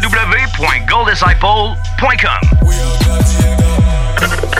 www.golddisciple.com.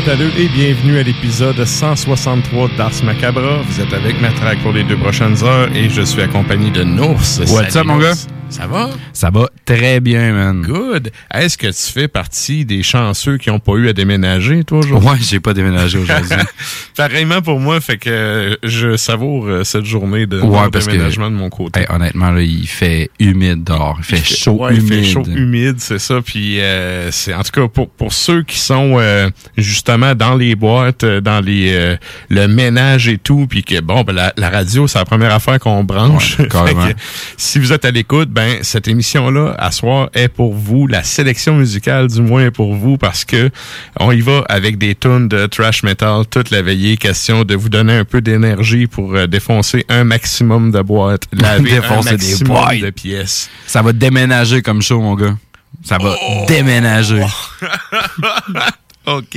Métalleux et bienvenue à l'épisode 163 d'Ars Macabra. Vous êtes avec Matraque pour les deux prochaines heures et je suis accompagné de Nours. What's up, mon gars? Ça va? Ça va très bien, man. Good. Est-ce que tu fais partie des chanceux qui n'ont pas eu à déménager, toi, aujourd'hui? Ouais, j'ai pas déménagé aujourd'hui. Pareillement pour moi, fait que je savoure euh, cette journée de Ouais, parce que- déménagement de mon côté. Hey, honnêtement, là, il fait humide dehors. Il fait chaud, Ouais, humide. Il fait chaud, humide, c'est ça. Puis euh, c'est en tout cas pour pour ceux qui sont euh, justement dans les boîtes, euh, dans les euh, le ménage et tout, puis que bon, ben, la, la radio c'est la première affaire qu'on branche. Ouais, que, si vous êtes à l'écoute, ben cette émission là à soir est pour vous. La sélection musicale du moins est pour vous parce que on y va avec des tunes de trash metal toute la veillée. Question de vous donner un peu d'énergie pour euh, défoncer un maximum de boîtes, laver un Défoncer des maximum boîtes. de pièces. Ça va déménager comme chaud, mon gars. Ça va Oh! déménager. OK.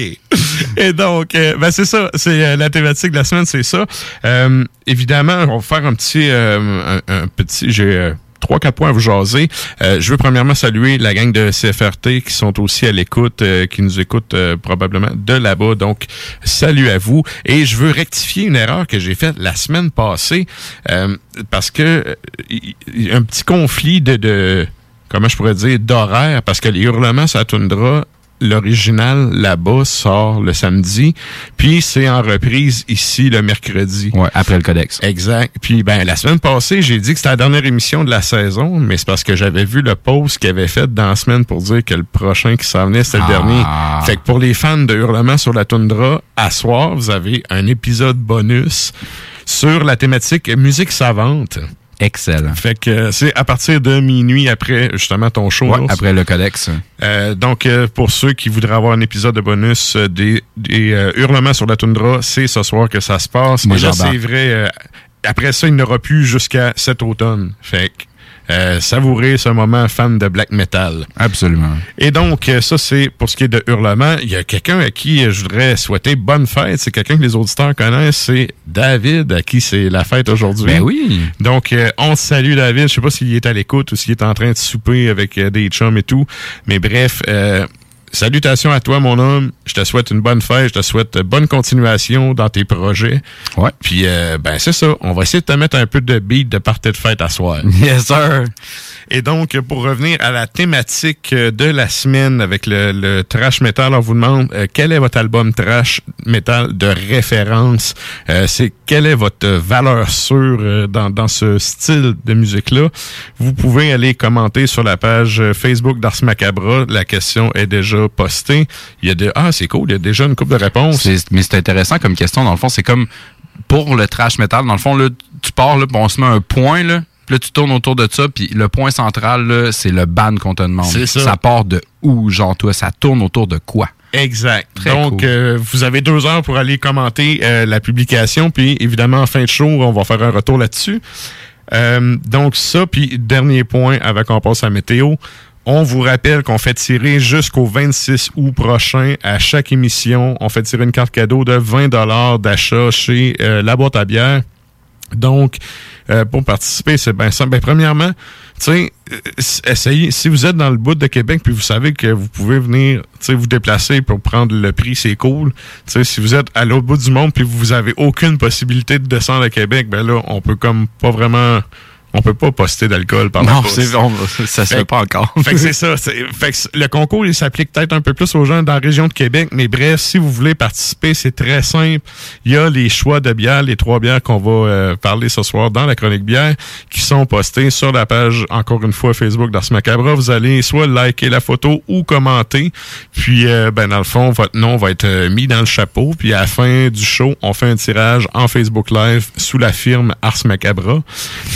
Et donc, euh, ben c'est ça. C'est euh, la thématique de la semaine, c'est ça. Euh, évidemment, on va faire un petit, un, un petit. J'ai trois quatre points à vous jaser. Euh, je veux premièrement saluer la gang de CFRT qui sont aussi à l'écoute, euh, qui nous écoutent euh, probablement de là-bas. Donc, salut à vous. Et je veux rectifier une erreur que j'ai faite la semaine passée euh, parce que euh, un petit conflit de, de comment je pourrais dire d'horaire parce que les hurlements ça toundra l'original là-bas sort le samedi, puis c'est en reprise ici le mercredi. Ouais, après le codex. Exact. Puis ben la semaine passée, j'ai dit que c'était la dernière émission de la saison, mais c'est parce que j'avais vu le post qu'il avait fait dans la semaine pour dire que le prochain qui s'en venait, c'était le Ah. dernier. Fait que pour les fans de Hurlement sur la toundra, à soir, vous avez un épisode bonus sur la thématique musique savante. Excellent. Fait que c'est à partir de minuit après justement ton show. Ouais, après le codex. Euh, donc, euh, pour ceux qui voudraient avoir un épisode de bonus euh, des, des hurlements sur la toundra, c'est ce soir que ça se passe. Moi, c'est vrai, après ça, il n'aura plus jusqu'à cet automne. Fait que, euh, savourez ce moment fan de black metal. Absolument. Et donc, euh, ça, c'est pour ce qui est de Hurlement. Il y a quelqu'un à qui je voudrais souhaiter bonne fête. C'est quelqu'un que les auditeurs connaissent. C'est David, à qui c'est la fête aujourd'hui. Ben oui. Donc, euh, on salue, David. Je sais pas s'il est à l'écoute ou s'il est en train de souper avec euh, des chums et tout. Mais bref, euh, salutations à toi, mon homme. Je te souhaite une bonne fête. Je te souhaite bonne continuation dans tes projets. Ouais. Puis, euh, ben, c'est ça. On va essayer de te mettre un peu de beat de partie de fête à soir. Yes, sir. Et donc, pour revenir à la thématique euh, de la semaine avec le, le trash metal, on vous demande euh, quel est votre album trash metal de référence? Euh, c'est quelle est votre valeur sûre euh, dans, dans ce style de musique-là? Vous pouvez aller commenter sur la page Facebook d'Ars Macabra. La question est déjà postée. Il y a de ah c'est cool, il y a déjà une coupe de réponses. Mais c'est intéressant comme question. Dans le fond, c'est comme pour le trash metal. Dans le fond, là, tu pars, là, on se met un point, là. Puis là, tu tournes autour de ça, puis le point central, c'est le ban qu'on te demande. Ça. Ça part de où, genre, toi? Ça tourne autour de quoi? Exact. Très Donc, cool. euh, vous avez deux heures pour aller commenter euh, la publication, puis évidemment, en fin de show, on va faire un retour là-dessus. Euh, donc, ça, puis dernier point avant qu'on passe à la météo. On vous rappelle qu'on fait tirer jusqu'au 26 août prochain à chaque émission. On fait tirer une carte cadeau de 20 d'achat chez euh, La Boîte à bière. Donc, euh, pour participer, c'est bien simple. Ben, premièrement, tu euh, essayez, si vous êtes dans le bout de Québec, puis vous savez que vous pouvez venir, tu vous déplacer pour prendre le prix, c'est cool. Tu si vous êtes à l'autre bout du monde, puis vous avez aucune possibilité de descendre à Québec, ben là, on peut comme pas vraiment, on peut pas poster d'alcool par la Non, c'est, on- ça se Fait pas encore. Fait que c'est ça. c'est- Fait que le concours, il s'applique peut-être un peu plus aux gens dans la région de Québec, mais bref, si vous voulez participer, c'est très simple. Il y a les choix de bières, les trois bières qu'on va euh, parler ce soir dans la chronique bière, qui sont postés sur la page, encore une fois, Facebook d'Ars Macabra. Vous allez soit liker la photo ou commenter. Puis, euh, ben, dans le fond, votre nom va être euh, mis dans le chapeau. Puis, à la fin du show, on fait un tirage en Facebook Live sous la firme Ars Macabra.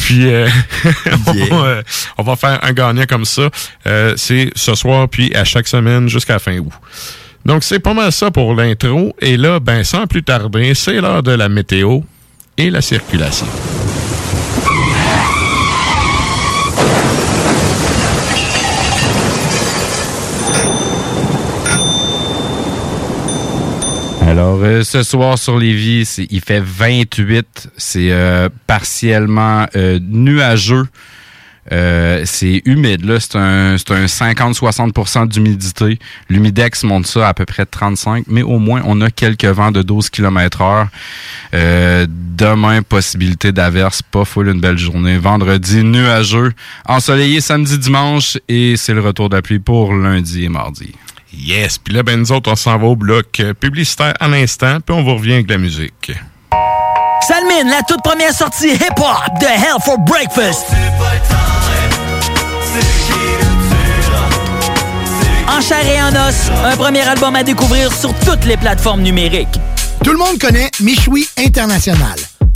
Puis, euh, on, euh, on va faire un gagnant comme ça. Euh, c'est ce soir, puis à chaque semaine jusqu'à la fin août. Donc, c'est pas mal ça pour l'intro. Et là, ben, sans plus tarder, c'est l'heure de la météo et la circulation. Alors, euh, ce soir sur Lévis, il fait 28. C'est euh, partiellement euh, nuageux. C'est humide, là. C'est un, un 50-60% d'humidité. L'humidex monte ça à peu près 35, mais au moins, on a quelques vents de 12 km heure. Demain, possibilité d'averse, pas full, une belle journée. Vendredi, nuageux. Ensoleillé samedi, dimanche, et c'est le retour de la pluie pour lundi et mardi. Yes, puis là, ben, nous autres, on s'en va au bloc euh, publicitaire à l'instant, puis on vous revient avec la musique. Salmine, la toute première sortie hip-hop de Hell for Breakfast. En chair et en os, un premier album à découvrir sur toutes les plateformes numériques. Tout le monde connaît Michoui International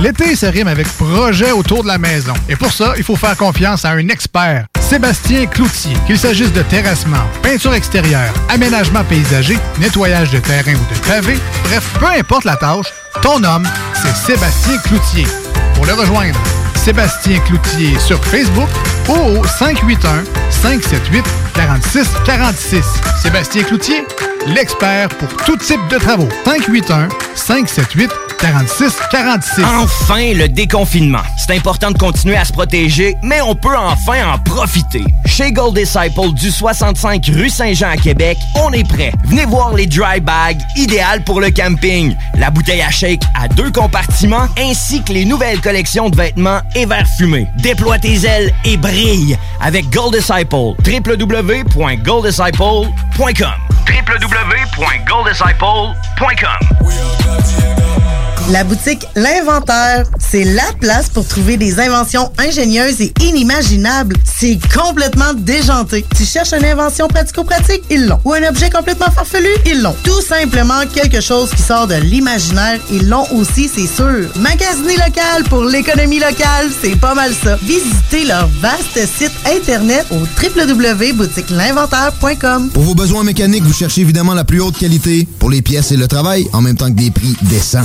L'été se rime avec projet autour de la maison. Et pour ça, il faut faire confiance à un expert, Sébastien Cloutier. Qu'il s'agisse de terrassement, peinture extérieure, aménagement paysager, nettoyage de terrain ou de pavé, bref, peu importe la tâche, ton homme, c'est Sébastien Cloutier. Pour le rejoindre, Sébastien Cloutier sur Facebook ou au 581 578 46 46. Sébastien Cloutier, l'expert pour tout type de travaux. 581 578 46 46. Enfin, le déconfinement. C'est important de continuer à se protéger, mais on peut enfin en profiter. Chez Gold Disciple du 65 rue Saint-Jean à Québec, on est prêt. Venez voir les dry bags, idéales pour le camping. La bouteille à shake à deux compartiments, ainsi que les nouvelles collections de vêtements et verres fumés. Déploie tes ailes et brille avec Gold Disciple. www.golddisciple.com www.golddisciple.com. La boutique L'Inventaire, c'est la place pour trouver des inventions ingénieuses et inimaginables. C'est complètement déjanté. Tu cherches une invention pratico-pratique? Ils l'ont. Ou un objet complètement farfelu? Ils l'ont. Tout simplement quelque chose qui sort de l'imaginaire? Ils l'ont aussi, c'est sûr. Magasiner local pour l'économie locale, c'est pas mal ça. Visitez leur vaste site internet au www.boutiquelinventaire.com. Pour vos besoins mécaniques, vous cherchez évidemment la plus haute qualité pour les pièces et le travail, en même temps que des prix décents.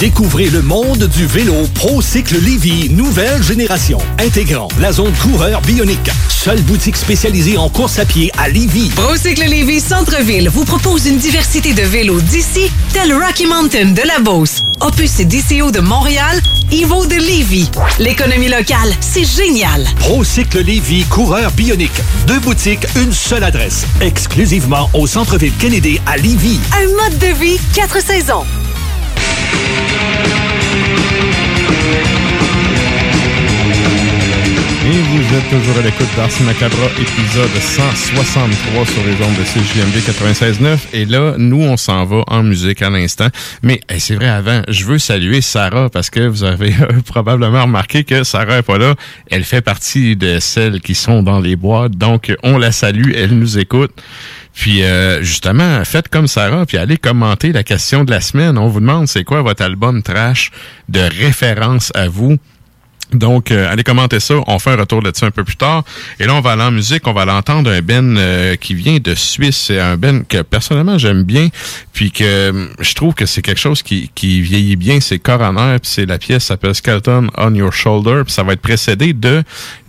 Découvrez le monde du vélo ProCycle Lévy, nouvelle génération, intégrant la zone coureur bionique. Seule boutique spécialisée en course à pied à Lévy. Procycle Lévy Centre-Ville vous propose une diversité de vélos d'ici, tel Rocky Mountain de la Beauce, Opus DCO de Montréal, Evo de Lévy. L'économie locale, c'est génial. ProCycle Lévy, coureur bionique. Deux boutiques, une seule adresse. Exclusivement au centre-ville Kennedy à Lévy. Un mode de vie, quatre saisons. Thank you. Et vous êtes toujours à l'écoute d'Ars Macabra, épisode 163 sur les ondes de CJMD 96.9. Et là, nous, on s'en va en musique à l'instant. Mais c'est vrai, avant, je veux saluer Sarah parce que vous avez euh, probablement remarqué que Sarah est pas là. Elle fait partie de celles qui sont dans les boîtes. Donc, on la salue, elle nous écoute. Puis euh, justement, faites comme Sarah, puis allez commenter la question de la semaine. On vous demande c'est quoi votre album trash de référence à vous? Donc, euh, allez commenter ça. On fait un retour là-dessus un peu plus tard. Et là, on va aller en musique. On va l'entendre un Ben euh, qui vient de Suisse. C'est un Ben que personnellement j'aime bien. Puis que euh, je trouve que c'est quelque chose qui, qui vieillit bien. C'est Coroner. Puis c'est la pièce s'appelle Skeleton on Your Shoulder. Puis ça va être précédé de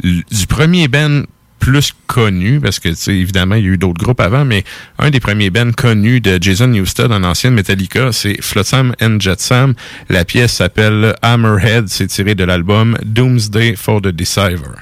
du premier Ben plus connu, parce que, tu évidemment, il y a eu d'autres groupes avant, mais un des premiers bands connus de Jason Newsted en ancienne Metallica, c'est Flotsam and Jetsam. La pièce s'appelle Hammerhead, c'est tiré de l'album Doomsday for the Deceiver.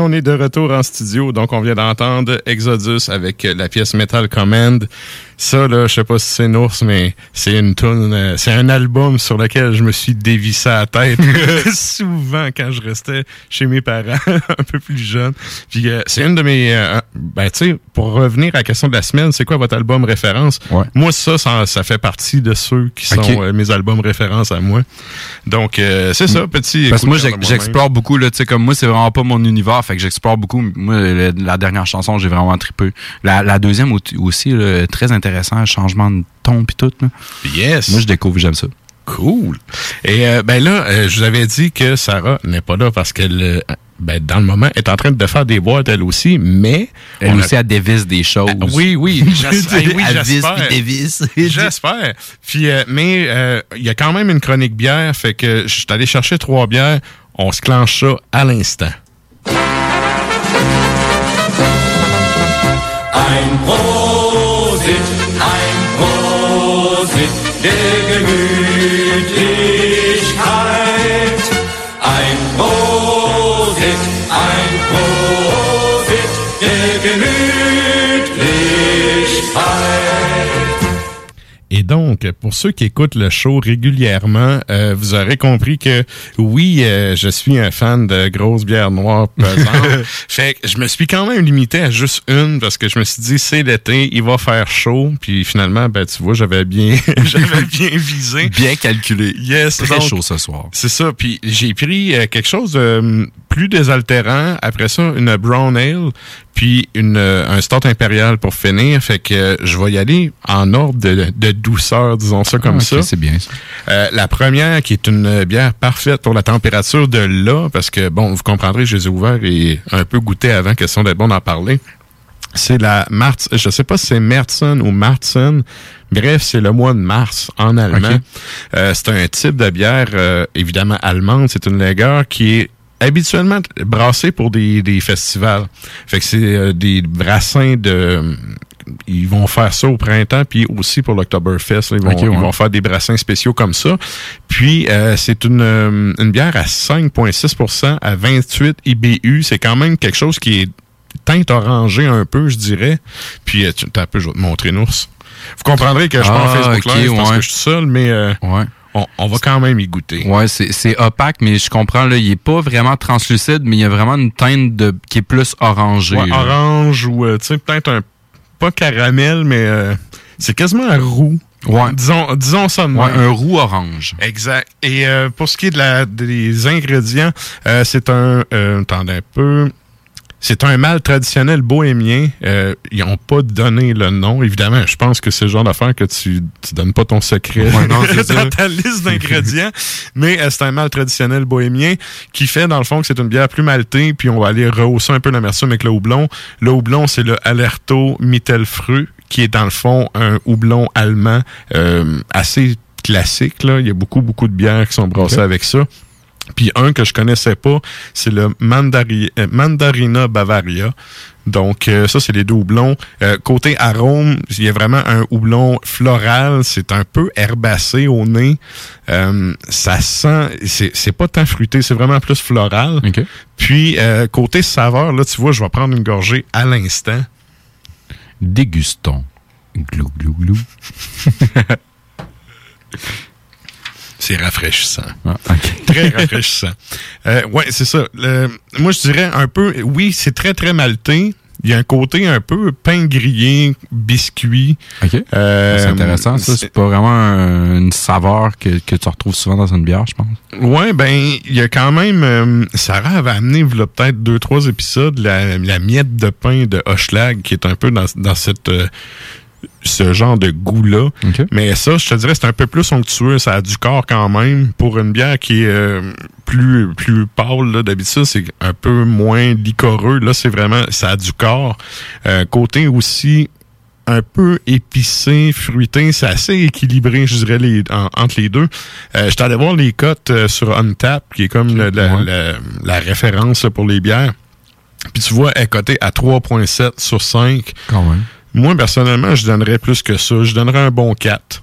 On est de retour en studio. Donc, on vient d'entendre Exodus avec la pièce Metal Command. Ça, là, je sais pas si c'est une ours, mais c'est une tune, euh, c'est un album sur lequel je me suis dévissé la tête souvent quand je restais chez mes parents, un peu plus jeune. Puis euh, c'est une de mes, euh, ben tu sais, pour revenir à la question de la semaine, c'est quoi votre album référence? Moi, ça, ça, ça fait partie de ceux qui sont euh, mes albums référence à moi. Donc euh, c'est ça, petit. Parce que moi, j'explore beaucoup, là, tu sais, comme moi, c'est vraiment pas mon univers, fait que j'explore beaucoup. Moi, la dernière chanson, j'ai vraiment trippé. La, la deuxième au- aussi, là, très intéressant, changement de ton pis tout, là. Yes. Moi, je découvre, j'aime ça. Cool. Et euh, ben là, euh, je vous avais dit que Sarah n'est pas là parce qu'elle, euh, ben, dans le moment, est en train de faire des boîtes elle aussi, mais... Elle on a- aussi, elle dévisse des choses. Ah, oui, oui. j'espère- oui, Elle visse j'espère. puis dévisse. J'espère. Puis, euh, mais euh, il y a quand même une chronique bière, fait que je suis allé chercher trois bières. On se clenche ça à l'instant. Ein Prosit, ein Prosit Et donc, pour ceux qui écoutent le show régulièrement, euh, vous aurez compris que oui, euh, je suis un fan de grosses bières noires pesantes. fait que je me suis quand même limité à juste une parce que je me suis dit c'est l'été, il va faire chaud. Puis finalement, ben tu vois, j'avais bien, j'avais bien visé, bien calculé. Yes, Très donc, chaud ce soir. C'est ça. Puis j'ai pris euh, quelque chose de plus désaltérant. Après ça, une brown ale, puis une euh, un stout impérial pour finir. Fait que euh, je vais y aller en ordre de, de douceur, disons ça comme Ah, ça. c'est bien ça. Euh, la première qui est une bière parfaite pour la température de là, parce que bon, vous comprendrez, je les ai ouverts et un peu goûtés avant, question d'être bon d'en parler. C'est la Martz, je sais pas si c'est Mertzen ou Martzen. Bref, c'est le mois de mars en allemand. Euh, c'est un type de bière euh, évidemment allemande. C'est une lager qui est habituellement brassée pour des, des festivals. Fait que c'est euh, des brassins de ils vont faire ça au printemps, puis aussi pour l'Octoberfest. Ils, vont, Ok, ouais. ils vont faire des brassins spéciaux comme ça. Puis, euh, c'est une, euh, une bière à 5,6% à 28 IBU. C'est quand même quelque chose qui est teinte orangée un peu, je dirais. Puis, euh, tu t'as un peu, je vais te montrer, Nours. Vous comprendrez que je suis pas en Ah, Facebook ok, Live parce ouais. que je suis seul, mais euh, on, on va quand même y goûter. Ouais, c'est opaque, mais je comprends, là, il est pas vraiment translucide, mais il y a vraiment une teinte de, qui est plus orangée. Ouais, orange ou, euh, tu sais, peut-être un, pas caramel, mais euh, c'est quasiment un roux. Ouais. Disons, disons ça de Ouais, un roux orange. Exact. Et euh, pour ce qui est de la, des ingrédients, euh, c'est un... Euh, attendez un peu... C'est un mâle traditionnel bohémien. Euh, ils n'ont pas donné le nom. Évidemment, je pense que c'est le genre d'affaire que tu tu donnes pas ton secret Ouais, non, dans ta liste d'ingrédients. Mais euh, c'est un mâle traditionnel bohémien qui fait, dans le fond, que c'est une bière plus maltée. Puis on va aller rehausser un peu l'amertume avec le houblon. Le houblon, c'est le Alerto Mittelfrüh, qui est, dans le fond, un houblon allemand euh, assez classique. Là. Il y a beaucoup, beaucoup de bières qui sont brassées avec ça. Puis un que je connaissais pas, c'est le Mandari- euh, Mandarina Bavaria. Donc euh, ça, c'est les deux houblons. Euh, côté arôme, il y a vraiment un houblon floral. C'est un peu herbacé au nez. Euh, ça sent... C'est pas tant fruité, c'est vraiment plus floral. Puis côté saveur, là, tu vois, je vais prendre une gorgée à l'instant. Dégustons. Glou, glou, glou. C'est rafraîchissant. Ah, Très rafraîchissant. Euh, ouais, c'est ça. Le- moi, je dirais un peu, oui, c'est très, très maltais. Il y a un côté un peu pain grillé, biscuit. OK. Euh, c'est intéressant, ça. C'est pas vraiment un- une saveur que, que tu retrouves souvent dans une bière, je pense. Ouais, ben, il y a quand même. euh, Sarah avait amené, peut-être deux, trois épisodes, la, la miette de pain de Hochelag, qui est un peu dans, dans cette. euh, ce genre de goût-là. Mais ça, je te dirais, c'est un peu plus onctueux. Ça a du corps quand même. Pour une bière qui est euh, plus, plus pâle, là, d'habitude, c'est un peu moins liquoreux. Là, c'est vraiment, ça a du corps. Euh, côté aussi un peu épicé, fruité, c'est assez équilibré, je dirais, les, en- entre les deux. Euh, J'étais allé voir les cotes euh, sur Untap, qui est comme le- la, la- la référence pour les bières. Puis tu vois, elle est cotée à 3.7 sur 5. Quand même. Moi, personnellement, je donnerais plus que ça. Je donnerais un bon 4.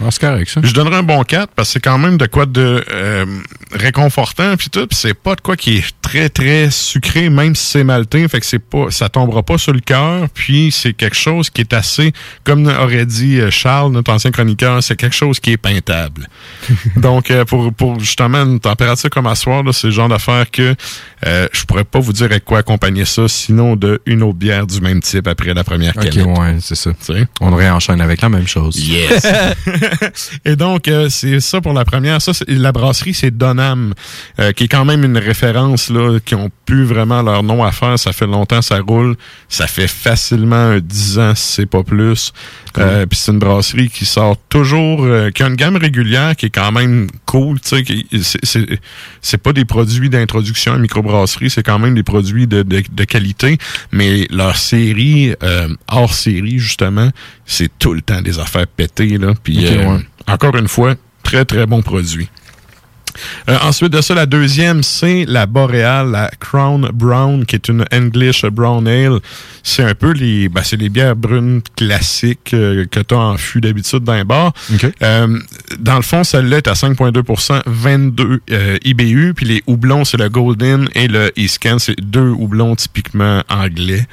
Ah, c'est correct, ça. Je donnerais un bon 4 parce que c'est quand même de quoi de euh, réconfortant puis tout, puis c'est pas de quoi qui est très très sucré même si c'est maltais, fait que c'est pas ça tombera pas sur le cœur, puis c'est quelque chose qui est assez comme aurait dit euh, Charles notre ancien chroniqueur, c'est quelque chose qui est peintable. Donc euh, pour pour justement une température comme à soir là, c'est le genre d'affaire que euh, je pourrais pas vous dire avec quoi accompagner ça sinon de une autre bière du même type après la première OK, canette. ouais, c'est ça. Tu sais? On réenchaîne avec la même chose. Yes. Et donc, euh, c'est ça pour la première. Ça, c'est- la brasserie, c'est Donham, euh, qui est quand même une référence, là, qui ont plus vraiment leur nom à faire. Ça fait longtemps, ça roule. Ça fait facilement un 10 ans, si c'est pas plus. Euh, Puis c'est une brasserie qui sort toujours, euh, qui a une gamme régulière qui est quand même cool. C'est- pas des produits d'introduction à microbrasserie, c'est quand même des produits de, de, de qualité. Mais leur série, euh, hors série, justement, c'est tout le temps des affaires pétées. Là. Puis, ouais. encore une fois, très, très bon produit. Euh, ensuite de ça, la deuxième, c'est la Boréale, la Crown Brown, qui est une English Brown Ale. C'est un peu les, ben, c'est les bières brunes classiques euh, que tu as en fût d'habitude dans les bars. Euh, dans le fond, celle-là est à 5,2% 22 euh, IBU, puis les houblons, c'est le Golden et le Iscan, c'est deux houblons typiquement anglais.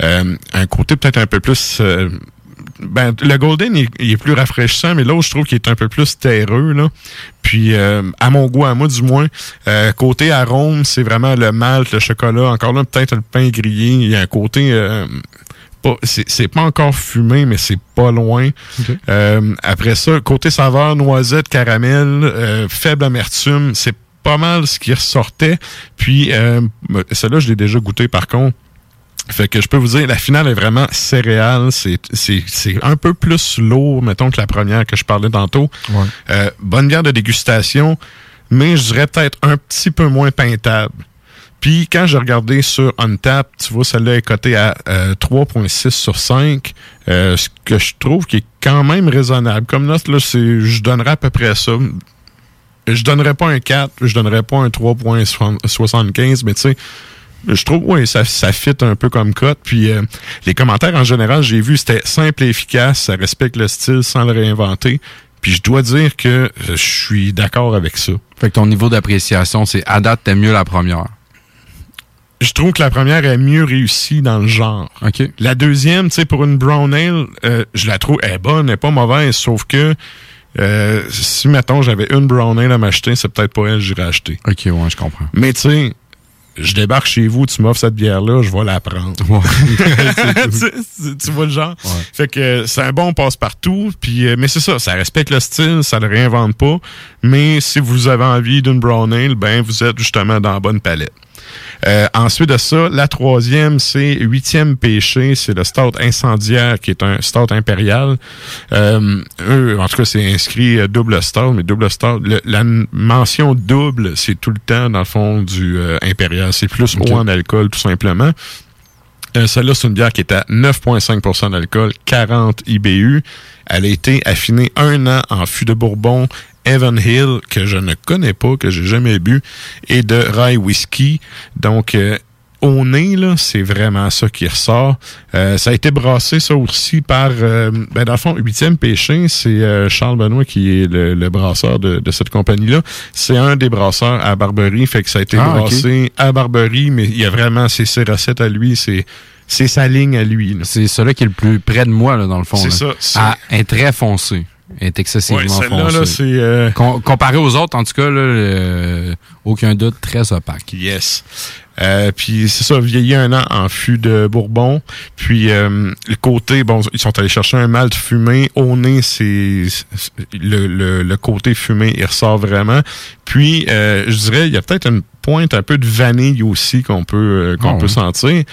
Un côté peut-être un peu plus... ben, le Golden, il, il est plus rafraîchissant, mais l'autre, je trouve qu'il est un peu plus terreux, là. Puis, euh, à mon goût, à moi, du moins, euh, côté arôme, c'est vraiment le malt, le chocolat. Encore là, peut-être le pain grillé. Il y a un côté... euh, c'est pas encore fumé, mais c'est pas loin. Euh, après ça, côté saveur, noisette, caramel, euh, faible amertume, c'est pas mal ce qui ressortait. Puis, euh, celle-là, je l'ai déjà goûté par contre. Fait que je peux vous dire, la finale est vraiment céréale. C'est, c'est, c'est un peu plus lourd, mettons, que la première que je parlais tantôt. Euh, bonne bière de dégustation, mais je dirais peut-être un petit peu moins peintable. Puis quand j'ai regardé sur Untap, tu vois, celle-là est cotée à euh, 3.6 sur 5, euh, ce que je trouve qui est quand même raisonnable. Comme note, là, c'est, je donnerais à peu près ça. Je donnerais pas un 4, je donnerais pas un 3.75, mais tu sais, je trouve, oui, ça, ça fit un peu comme cote. Puis euh, les commentaires en général, j'ai vu, c'était simple et efficace, ça respecte le style sans le réinventer. Puis je dois dire que euh, je suis d'accord avec ça. Fait que ton niveau d'appréciation, c'est à date, t'aimes mieux la première. Je trouve que la première est mieux réussie dans le genre. OK. La deuxième, tu sais, pour une brown ale, euh, je la trouve, elle est bonne, elle est pas mauvaise, sauf que euh, si, mettons, j'avais une brown ale à m'acheter, c'est peut-être pas elle que j'irais acheter. OK, ouais, je comprends. Mais tu sais, je débarque chez vous, tu m'offres cette bière-là, je vais la prendre. tu, tu- tu vois le genre? Fait que euh, c'est un bon passe-partout. Puis, euh, mais c'est ça, ça respecte le style, ça le réinvente pas. Mais si vous avez envie d'une brown ale, ben vous êtes justement dans la bonne palette. Euh, ensuite de ça, la troisième, c'est huitième péché, c'est le stout incendiaire qui est un stout impérial. Euh, eux, en tout cas, c'est inscrit euh, double stout, mais double stout, le- la mention double, c'est tout le temps dans le fond du euh, impérial. C'est plus Ok. haut en alcool, tout simplement. Euh, Celle-là, c'est une bière qui est à 9,5% d'alcool, 40 IBU. Elle a été affinée un an en fût de Bourbon, Evan Hill, que je ne connais pas, que j'ai jamais bu, et de Rye Whisky. Donc, euh, au nez, là, c'est vraiment ça qui ressort. Euh, ça a été brassé, ça aussi, par, euh, ben, dans le fond, Huitième Péché, c'est euh, Charles Benoît qui est le, le brasseur de, de cette compagnie-là. C'est un des brasseurs à Barberie, fait que ça a été Ah, brassé à Barberie, mais il y a vraiment c'est ses recettes à lui, c'est c'est sa ligne à lui. C'est celui qui est le plus près de moi, là, dans le fond. C'est ça, c'est- elle est très foncée. Est excessivement Ouais, là, c'est... euh, Com- comparé aux autres, en tout cas, là, euh, aucun doute, très opaque. Yes. Euh, puis c'est ça, vieilli un an en fût de Bourbon. Puis euh, le côté, bon, ils sont allés chercher un malt fumé. Au nez, c'est le, le, le côté fumé, il ressort vraiment. Puis euh, je dirais, il y a peut-être une pointe un peu de vanille aussi qu'on peut euh, qu'on Ah peut sentir.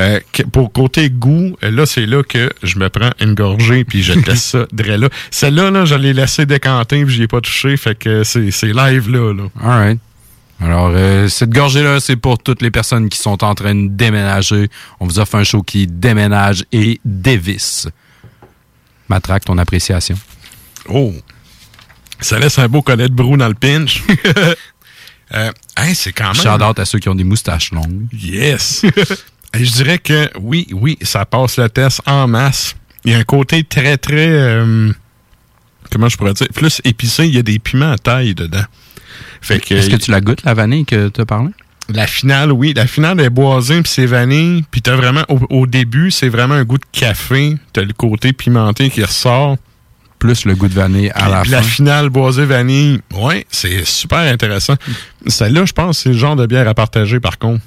Euh, pour côté goût, là c'est là que je me prends une gorgée puis je laisse ça dret là. Celle-là, là, je l'ai laissé décanter puis j'y ai pas touché. Fait que c'est c'est live là. là. All right. Alors, euh, cette gorgée-là, c'est pour toutes les personnes qui sont en train de déménager. On vous offre un show qui déménage et dévisse. Matraque, ton appréciation. Oh! Ça laisse un beau collet de brou dans le pinch. euh, c'est quand même... Shout-out à ceux qui ont des moustaches longues. Yes! Je dirais que oui, oui, ça passe le test en masse. Il y a un côté très, très... euh, comment je pourrais dire? Plus épicé, il y a des piments à taille dedans. Fait que... Est-ce que tu la goûtes, la vanille que tu as parlé? La finale, oui. La finale est boisée, puis c'est vanille. Puis t'as vraiment... Au, au début, c'est vraiment un goût de café. T'as le côté pimenté qui ressort. Plus le goût de vanille à la Puis fin. la finale boisée vanille, ouais, c'est super intéressant. Celle-là, je pense, c'est le genre de bière à partager, par contre.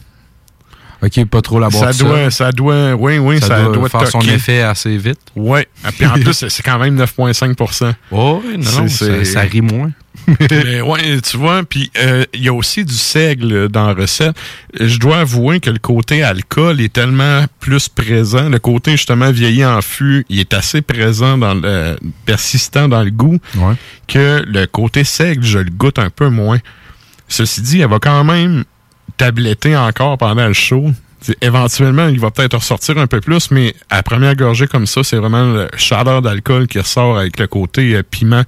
OK, pas trop la boire Ça doit, ça doit, oui, oui, Ça ça, doit doit, faire son effet assez vite. Ouais. Ah, Puis en plus, c'est quand même 9,5 Oh, oui, non, non, ça, ça rit moins. Mais ouais, tu vois, puis euh, il y a aussi du seigle dans la recette. Je dois avouer que le côté alcool est tellement plus présent. Le côté justement vieilli en fût, il est assez présent dans le persistant dans le goût Ouais. que le côté seigle, je le goûte un peu moins. Ceci dit, elle va quand même tabletter encore pendant le show. Éventuellement, il va peut-être ressortir un peu plus, mais à première gorgée comme ça, c'est vraiment le chaleur d'alcool qui ressort avec le côté euh, piment.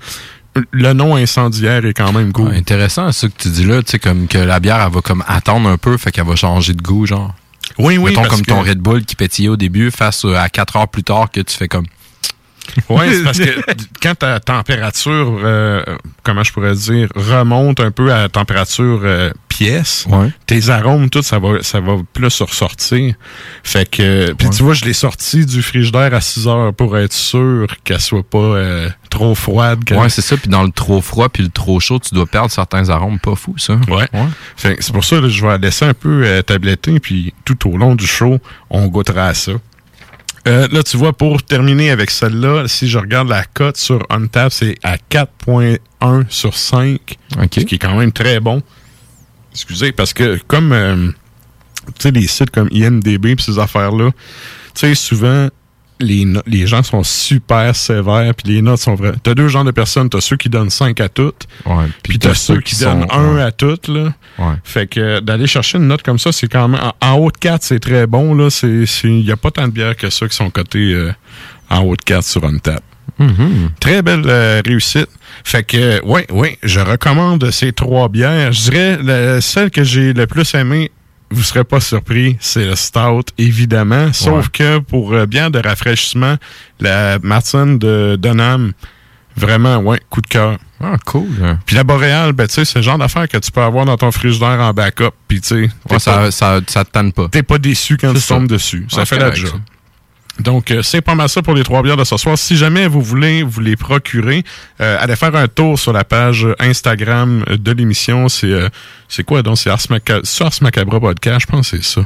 Le nom incendiaire est quand même cool. Intéressant, ça que tu dis là, tu sais, comme que la bière, elle va comme attendre un peu, fait qu'elle va changer de goût, genre. Oui, oui, Mettons parce comme que- ton Red Bull qui pétillait au début, face à 4 heures plus tard que tu fais comme... Oui, c'est parce que quand ta température, euh, comment je pourrais dire, remonte un peu à la température euh, pièce, Ouais. tes arômes, tout, ça va, ça va plus ressortir. Fait que, puis tu vois, je l'ai sorti du frigidaire à 6 heures pour être sûr qu'elle soit pas euh, trop froide. quand- Ouais, c'est ça, puis dans le trop froid puis le trop chaud, tu dois perdre certains arômes, pas fou, ça. Ouais. Fait c'est pour ça que je vais la laisser un peu euh, tabletter, puis tout au long du show, on goûtera à ça. Euh, là, tu vois, pour terminer avec celle-là, si je regarde la cote sur Untap, c'est à 4.1 sur 5, ce qui est quand même très bon. Excusez, parce que comme, euh, tu sais, les sites comme IMDB et ces affaires-là, tu sais, souvent, les, no- les gens sont super sévères, puis les notes sont vraies. T'as deux genres de personnes. T'as ceux qui donnent 5 à toutes, Ouais, puis t'as ceux qui, donnent sont- 1 ouais. à toutes, là. Ouais. Fait que d'aller chercher une note comme ça, c'est quand même. En, haut de 4, c'est très bon. là. C'est, Il n'y a pas tant de bières que ça qui sont cotées euh, en haut de 4 sur Untap. Mhm. Très belle euh, réussite. Fait que, oui, oui, je recommande ces trois bières. Je dirais, la- celle que j'ai le plus aimée vous serez pas surpris, c'est le Stout, évidemment. Sauf que pour euh, bien de rafraîchissement, la Martin de Dunham, vraiment, ouais, coup de cœur. Ah, cool. Puis la Boréal, ben, tu sais, c'est le genre d'affaire que tu peux avoir dans ton frigidaire en backup. Puis, tu sais, Ouais, ça, ça, ça te tanne pas. t'es pas déçu quand tu ça. tombes dessus. Ça fait la job. Donc, euh, c'est pas mal ça pour les trois bières de ce soir. Si jamais vous voulez vous les procurer, euh, allez faire un tour sur la page Instagram de l'émission. C'est euh, c'est quoi donc? C'est Ars, Maca- Macabra Podcast, je pense c'est ça.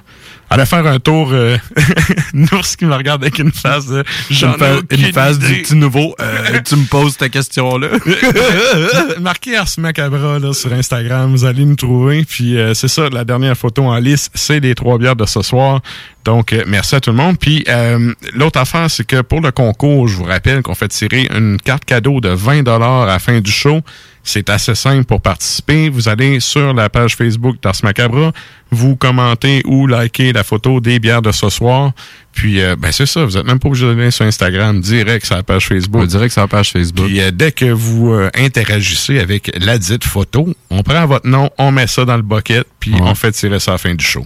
Allez faire un tour. Euh, Nours qui me regarde avec une face ai fa- une phase du petit nouveau. Euh, tu me poses ta question-là. Marquez Ars Macabra là, sur Instagram, vous allez nous trouver. Puis euh, c'est ça, la dernière photo en liste, c'est les trois bières de ce soir. Donc, euh, merci à tout le monde. Puis euh, l'autre affaire, c'est que pour le concours, je vous rappelle qu'on fait tirer une carte cadeau de 20 à la fin du show. C'est assez simple pour participer. Vous allez sur la page Facebook d'Ars Macabra, vous commentez ou likez la photo des bières de ce soir. Puis, euh, ben c'est ça, vous êtes même pas obligé d'aller sur Instagram, direct sur la page Facebook. Direct sur la page Facebook. Puis euh, dès que vous euh, interagissez avec la dite photo, on prend votre nom, on met ça dans le bucket, puis on fait tirer ça à la fin du show.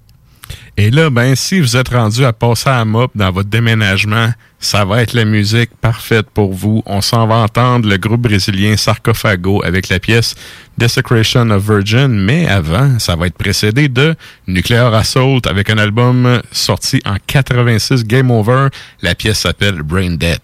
Et là, ben, si vous êtes rendu à passer à mop dans votre déménagement, ça va être la musique parfaite pour vous. On s'en va entendre le groupe brésilien Sarcophago avec la pièce Desecration of Virgin, mais avant, ça va être précédé de Nuclear Assault avec un album sorti en 86 Game Over. La pièce s'appelle Brain Dead.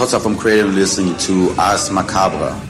Hey, this is Mila Patotsa from Creative listening to Ars Macabre.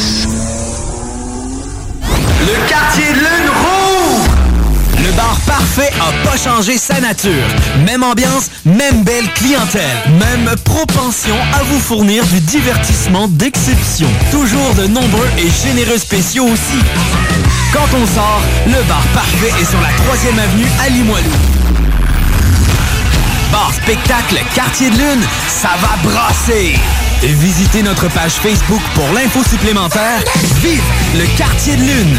681 4476. Le quartier de lune rouge! Le bar parfait a pas changé sa nature. Même ambiance, même belle clientèle, même propension à vous fournir du divertissement d'exception. Toujours de nombreux et généreux spéciaux aussi. Quand on sort, le bar parfait est sur la 3e avenue à Limoilou. Bar spectacle Quartier de Lune, ça va brasser! Visitez notre page Facebook pour l'info supplémentaire. Vive le Quartier de Lune!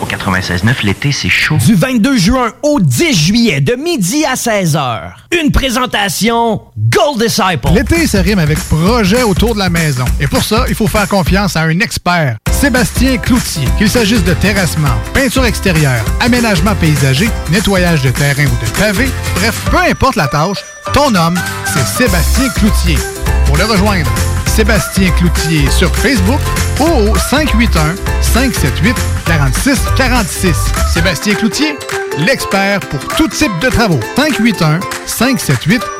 Au 96.9, l'été, c'est chaud. Du 22 juin au 10 juillet, de midi à 16h. Une présentation Gold Disciple. L'été se rime avec projet autour de la maison. Et pour ça, il faut faire confiance à un expert, Sébastien Cloutier. Qu'il s'agisse de terrassement, peinture extérieure, aménagement paysager, nettoyage de terrain ou de pavé, bref, peu importe la tâche, ton homme, c'est Sébastien Cloutier. Pour le rejoindre, Sébastien Cloutier sur Facebook ou au 581 578 46 46. Sébastien Cloutier, l'expert pour tout type de travaux. 581 578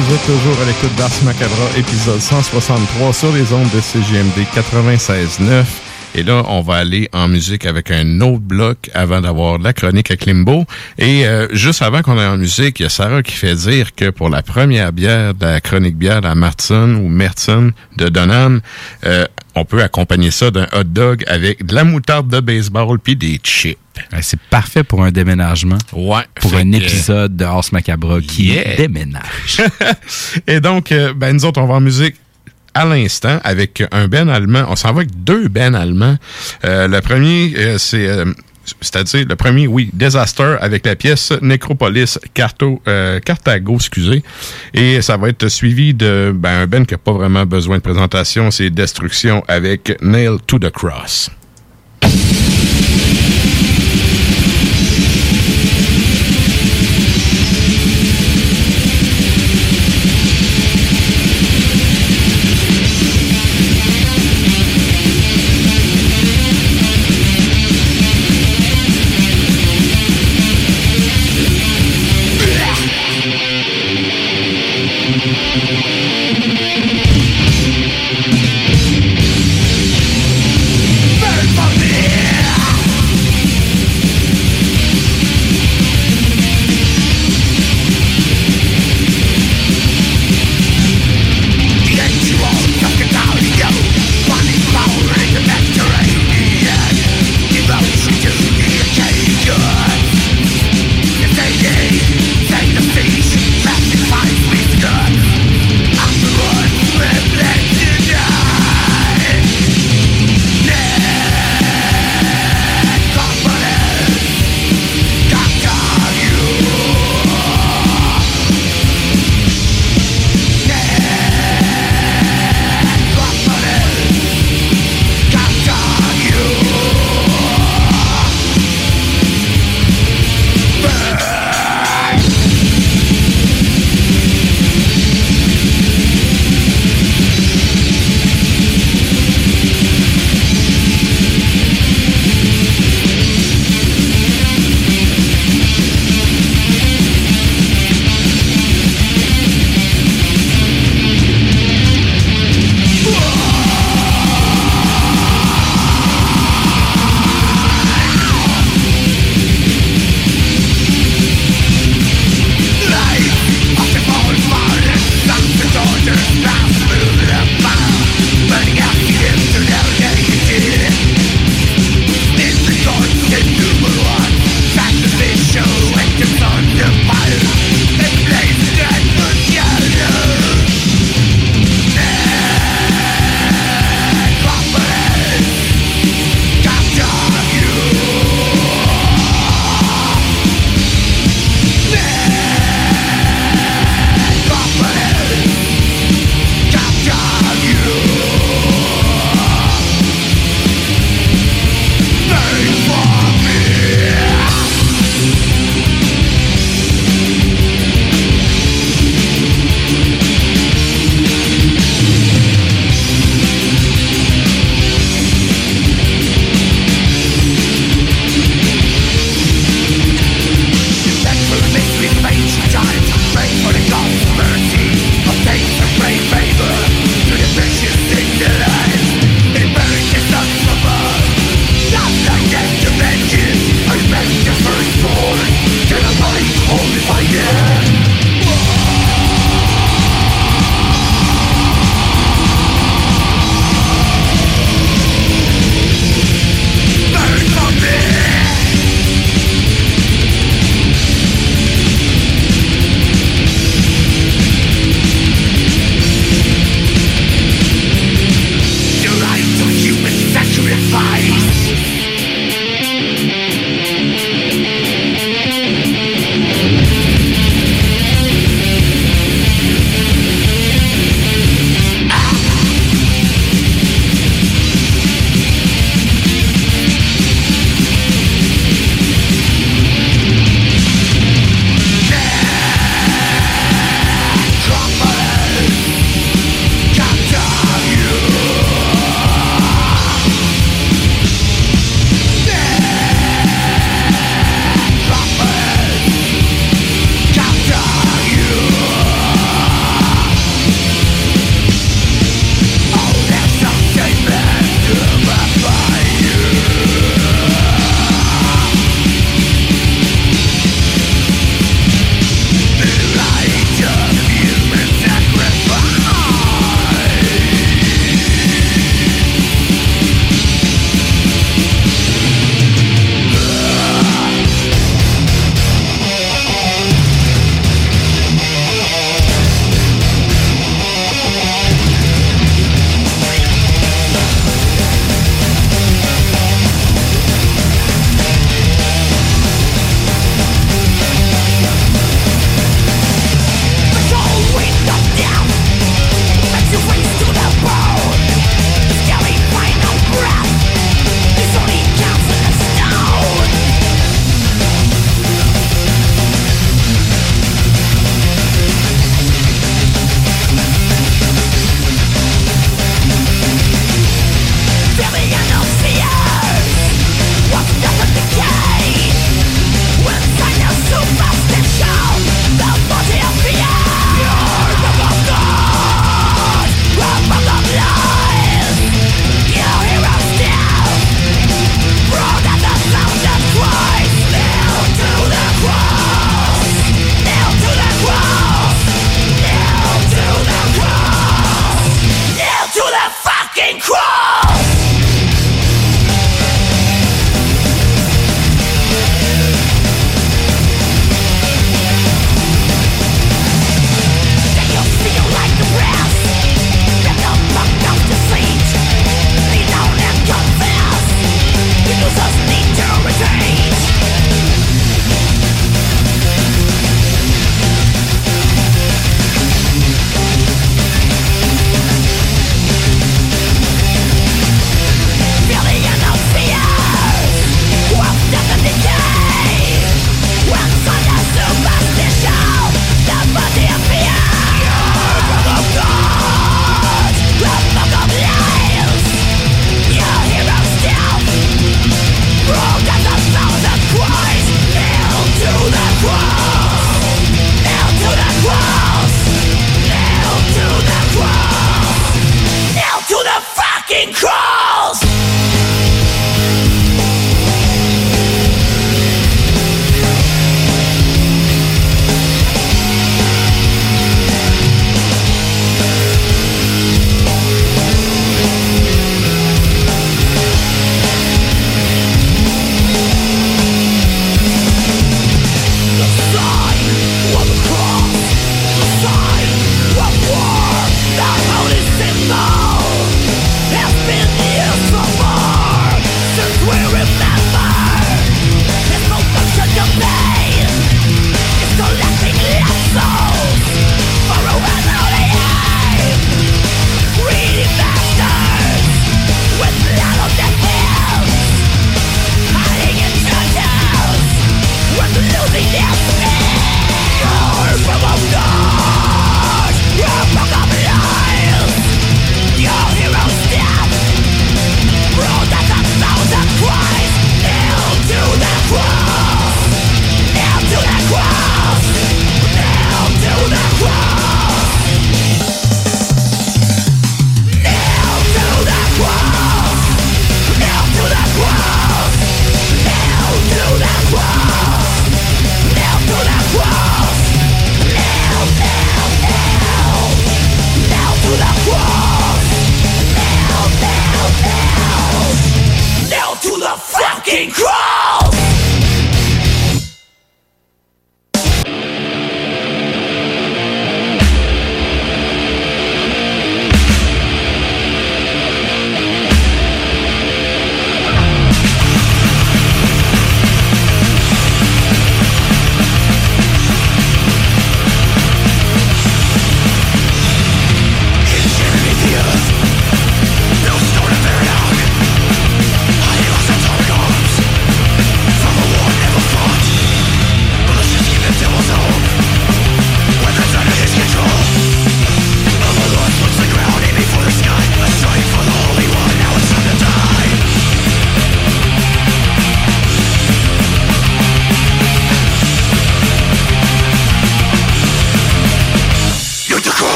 vous êtes toujours à l'écoute d'Ars Macabra, épisode 163 sur les ondes de CGMD 96.9. Et là, on va aller en musique avec un autre bloc avant d'avoir la chronique à Klimbo. Et euh, juste avant qu'on aille en musique, il y a Sarah qui fait dire que pour la première bière de la chronique bière à Martin ou Merton de Donan, euh, on peut accompagner ça d'un hot dog avec de la moutarde de baseball puis des chips. C'est parfait pour un déménagement. Ouais. Pour un épisode de Ars Macabra qui Yeah. déménage. Et donc, euh, ben, nous autres, on va en musique à l'instant avec un Ben allemand. On s'en va avec deux Ben allemands. Euh, le premier, euh, c'est... euh, c'est-à-dire, le premier, oui, Disaster avec la pièce Necropolis Carto, euh, excusez. Et ça va être suivi de ben, un Ben qui n'a pas vraiment besoin de présentation, c'est Destruction avec Nail to the Cross.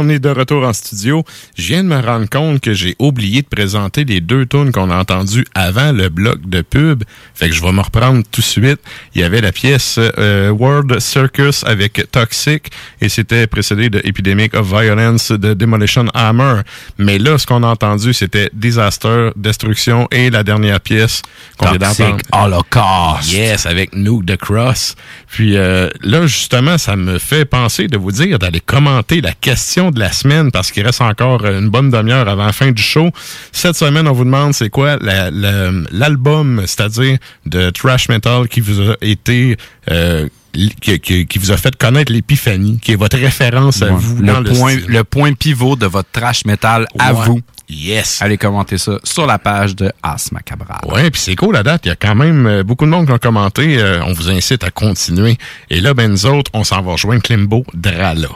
On est de retour en studio. Je viens de me rendre compte que j'ai oublié de présenter les deux tunes qu'on a entendues avant le bloc de pub. Fait que je vais me reprendre tout de suite. Il y avait la pièce euh, World Circus avec Toxic et c'était précédé de Epidemic of Violence de Demolition Hammer. Mais là, ce qu'on a entendu, c'était Disaster, Destruction et la dernière pièce qu'on vient Toxic d'entendre. Holocaust. Yes, avec Nuke the Cross. Puis euh, là, justement, ça me fait penser de vous dire d'aller commenter la question de la semaine parce qu'il reste encore une bonne demi-heure avant la fin du show. Cette semaine, on vous demande c'est quoi la- la- l'album, c'est-à-dire de thrash metal qui vous a été... euh, qui, qui- qui vous a fait connaître l'épiphanie, qui est votre référence à vous le, point, style. le point pivot de votre trash metal à Ouais. vous. Yes. Allez commenter ça sur la page de As Macabra. Ouais, puis c'est cool la date. Il y a quand même euh, beaucoup de monde qui ont commenté. Euh, on vous incite à continuer. Et là, ben nous autres, on s'en va rejoindre Klimbo Drala.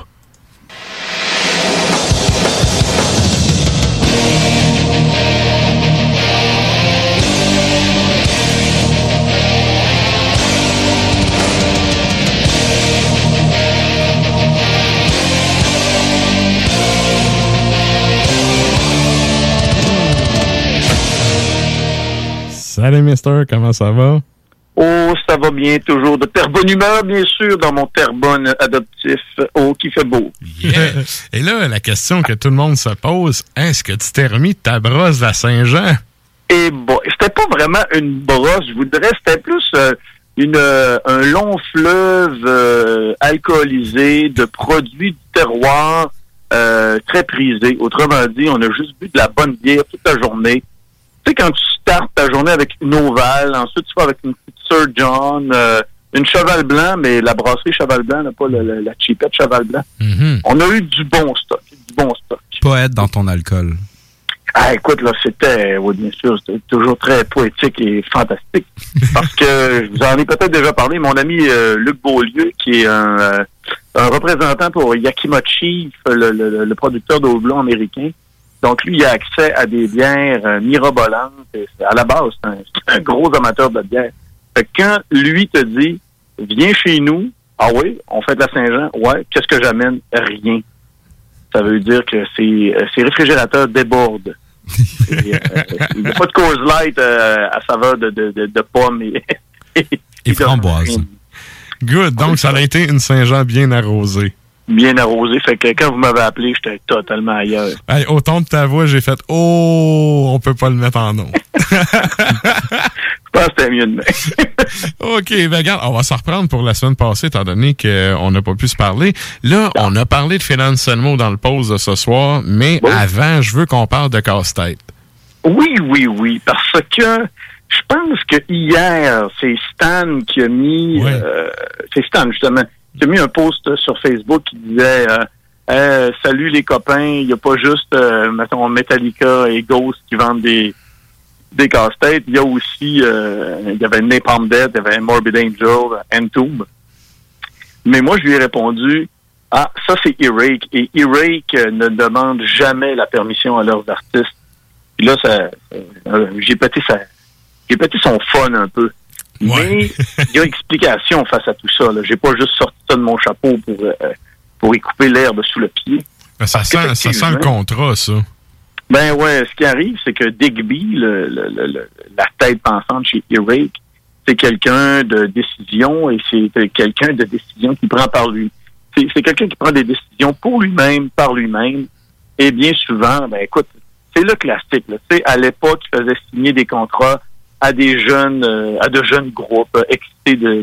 Salut Mister, comment ça va? Oh, ça va bien, toujours de terre bonne humeur, bien sûr, dans mon terre bonne adoptif. Oh, qui fait beau. Yeah. Et là, la question que tout le monde se pose, est-ce que tu t'es remis ta brosse à Saint-Jean? Et bon, c'était pas vraiment une brosse, je vous dirais, c'était plus euh, une, euh, un long fleuve euh, alcoolisé de produits du terroir euh, très prisés. Autrement dit, on a juste bu de la bonne bière toute la journée. Tu sais, quand tu startes ta journée avec une ovale, ensuite tu vas avec une Sir John, euh, une cheval blanc, mais la brasserie cheval blanc, là, pas le- le- la cheapette cheval blanc. On a eu du bon stock, du bon stock. Être dans ton alcool. Ah, écoute, là, c'était, oui, bien sûr, c'était toujours très poétique et fantastique. Parce que, je vous en ai peut-être déjà parlé, mon ami euh, Luc Beaulieu, qui est un, euh, un représentant pour Yakima Chief, le, le- le producteur d'eau blanc américain. Donc, lui, il a accès à des bières euh, mirobolantes. Et À la base, c'est un, c'est un gros amateur de bière. Fait que quand lui te dit, viens chez nous, ah oui, on fait de la Saint-Jean, ouais, qu'est-ce que j'amène? Rien. Ça veut dire que ses, euh, ses réfrigérateurs débordent. Et, euh, Il n'y a pas de Coors Light euh, à saveur de, de, de, de pommes et, Et framboise. Good, donc ça a été une Saint-Jean bien arrosée. Bien arrosé. Fait que quand vous m'avez appelé, j'étais totalement ailleurs. Hey, au ton de ta voix, j'ai fait Oh, on peut pas le mettre en nom. Je pense que c'était mieux de. OK, ben regarde, on va s'en reprendre pour la semaine passée, étant donné qu'on n'a pas pu se parler. Là, on a parlé de Philance Selmo dans le pause de ce soir, mais avant, je veux qu'on parle de casse-tête. Oui, oui, oui, parce que je pense que hier, c'est Stan qui a mis, euh, c'est Stan justement, a mis un post sur Facebook qui disait euh, Euh, Salut les copains, il n'y a pas juste, euh, mettons, Metallica et Ghost qui vendent des des casse-têtes, il y a aussi, euh, il y avait Napalm Death, il y avait Morbid Angel, Entomb. Mais moi, je lui ai répondu, ah, ça c'est Earache. Et Earache euh, ne demande jamais la permission à leurs artistes. Puis là, ça, j'ai pété sa, j'ai pété son fun un peu. Mais il y a explication face à tout ça. J'ai pas juste sorti ça de mon chapeau pour euh, pour y couper l'herbe sous le pied. Ben, ça, sent, ça sent le contrat, ça. Ben ouais, ce qui arrive, c'est que Digby, le, le- le- le- la tête pensante chez Earache, c'est quelqu'un de décision et c'est quelqu'un de décision qui prend par lui. C'est quelqu'un qui prend des décisions pour lui-même, par lui-même. Et bien souvent, ben écoute, c'est le classique. Là. À l'époque, il faisait signer des contrats à des jeunes, euh, à de jeunes groupes excités de,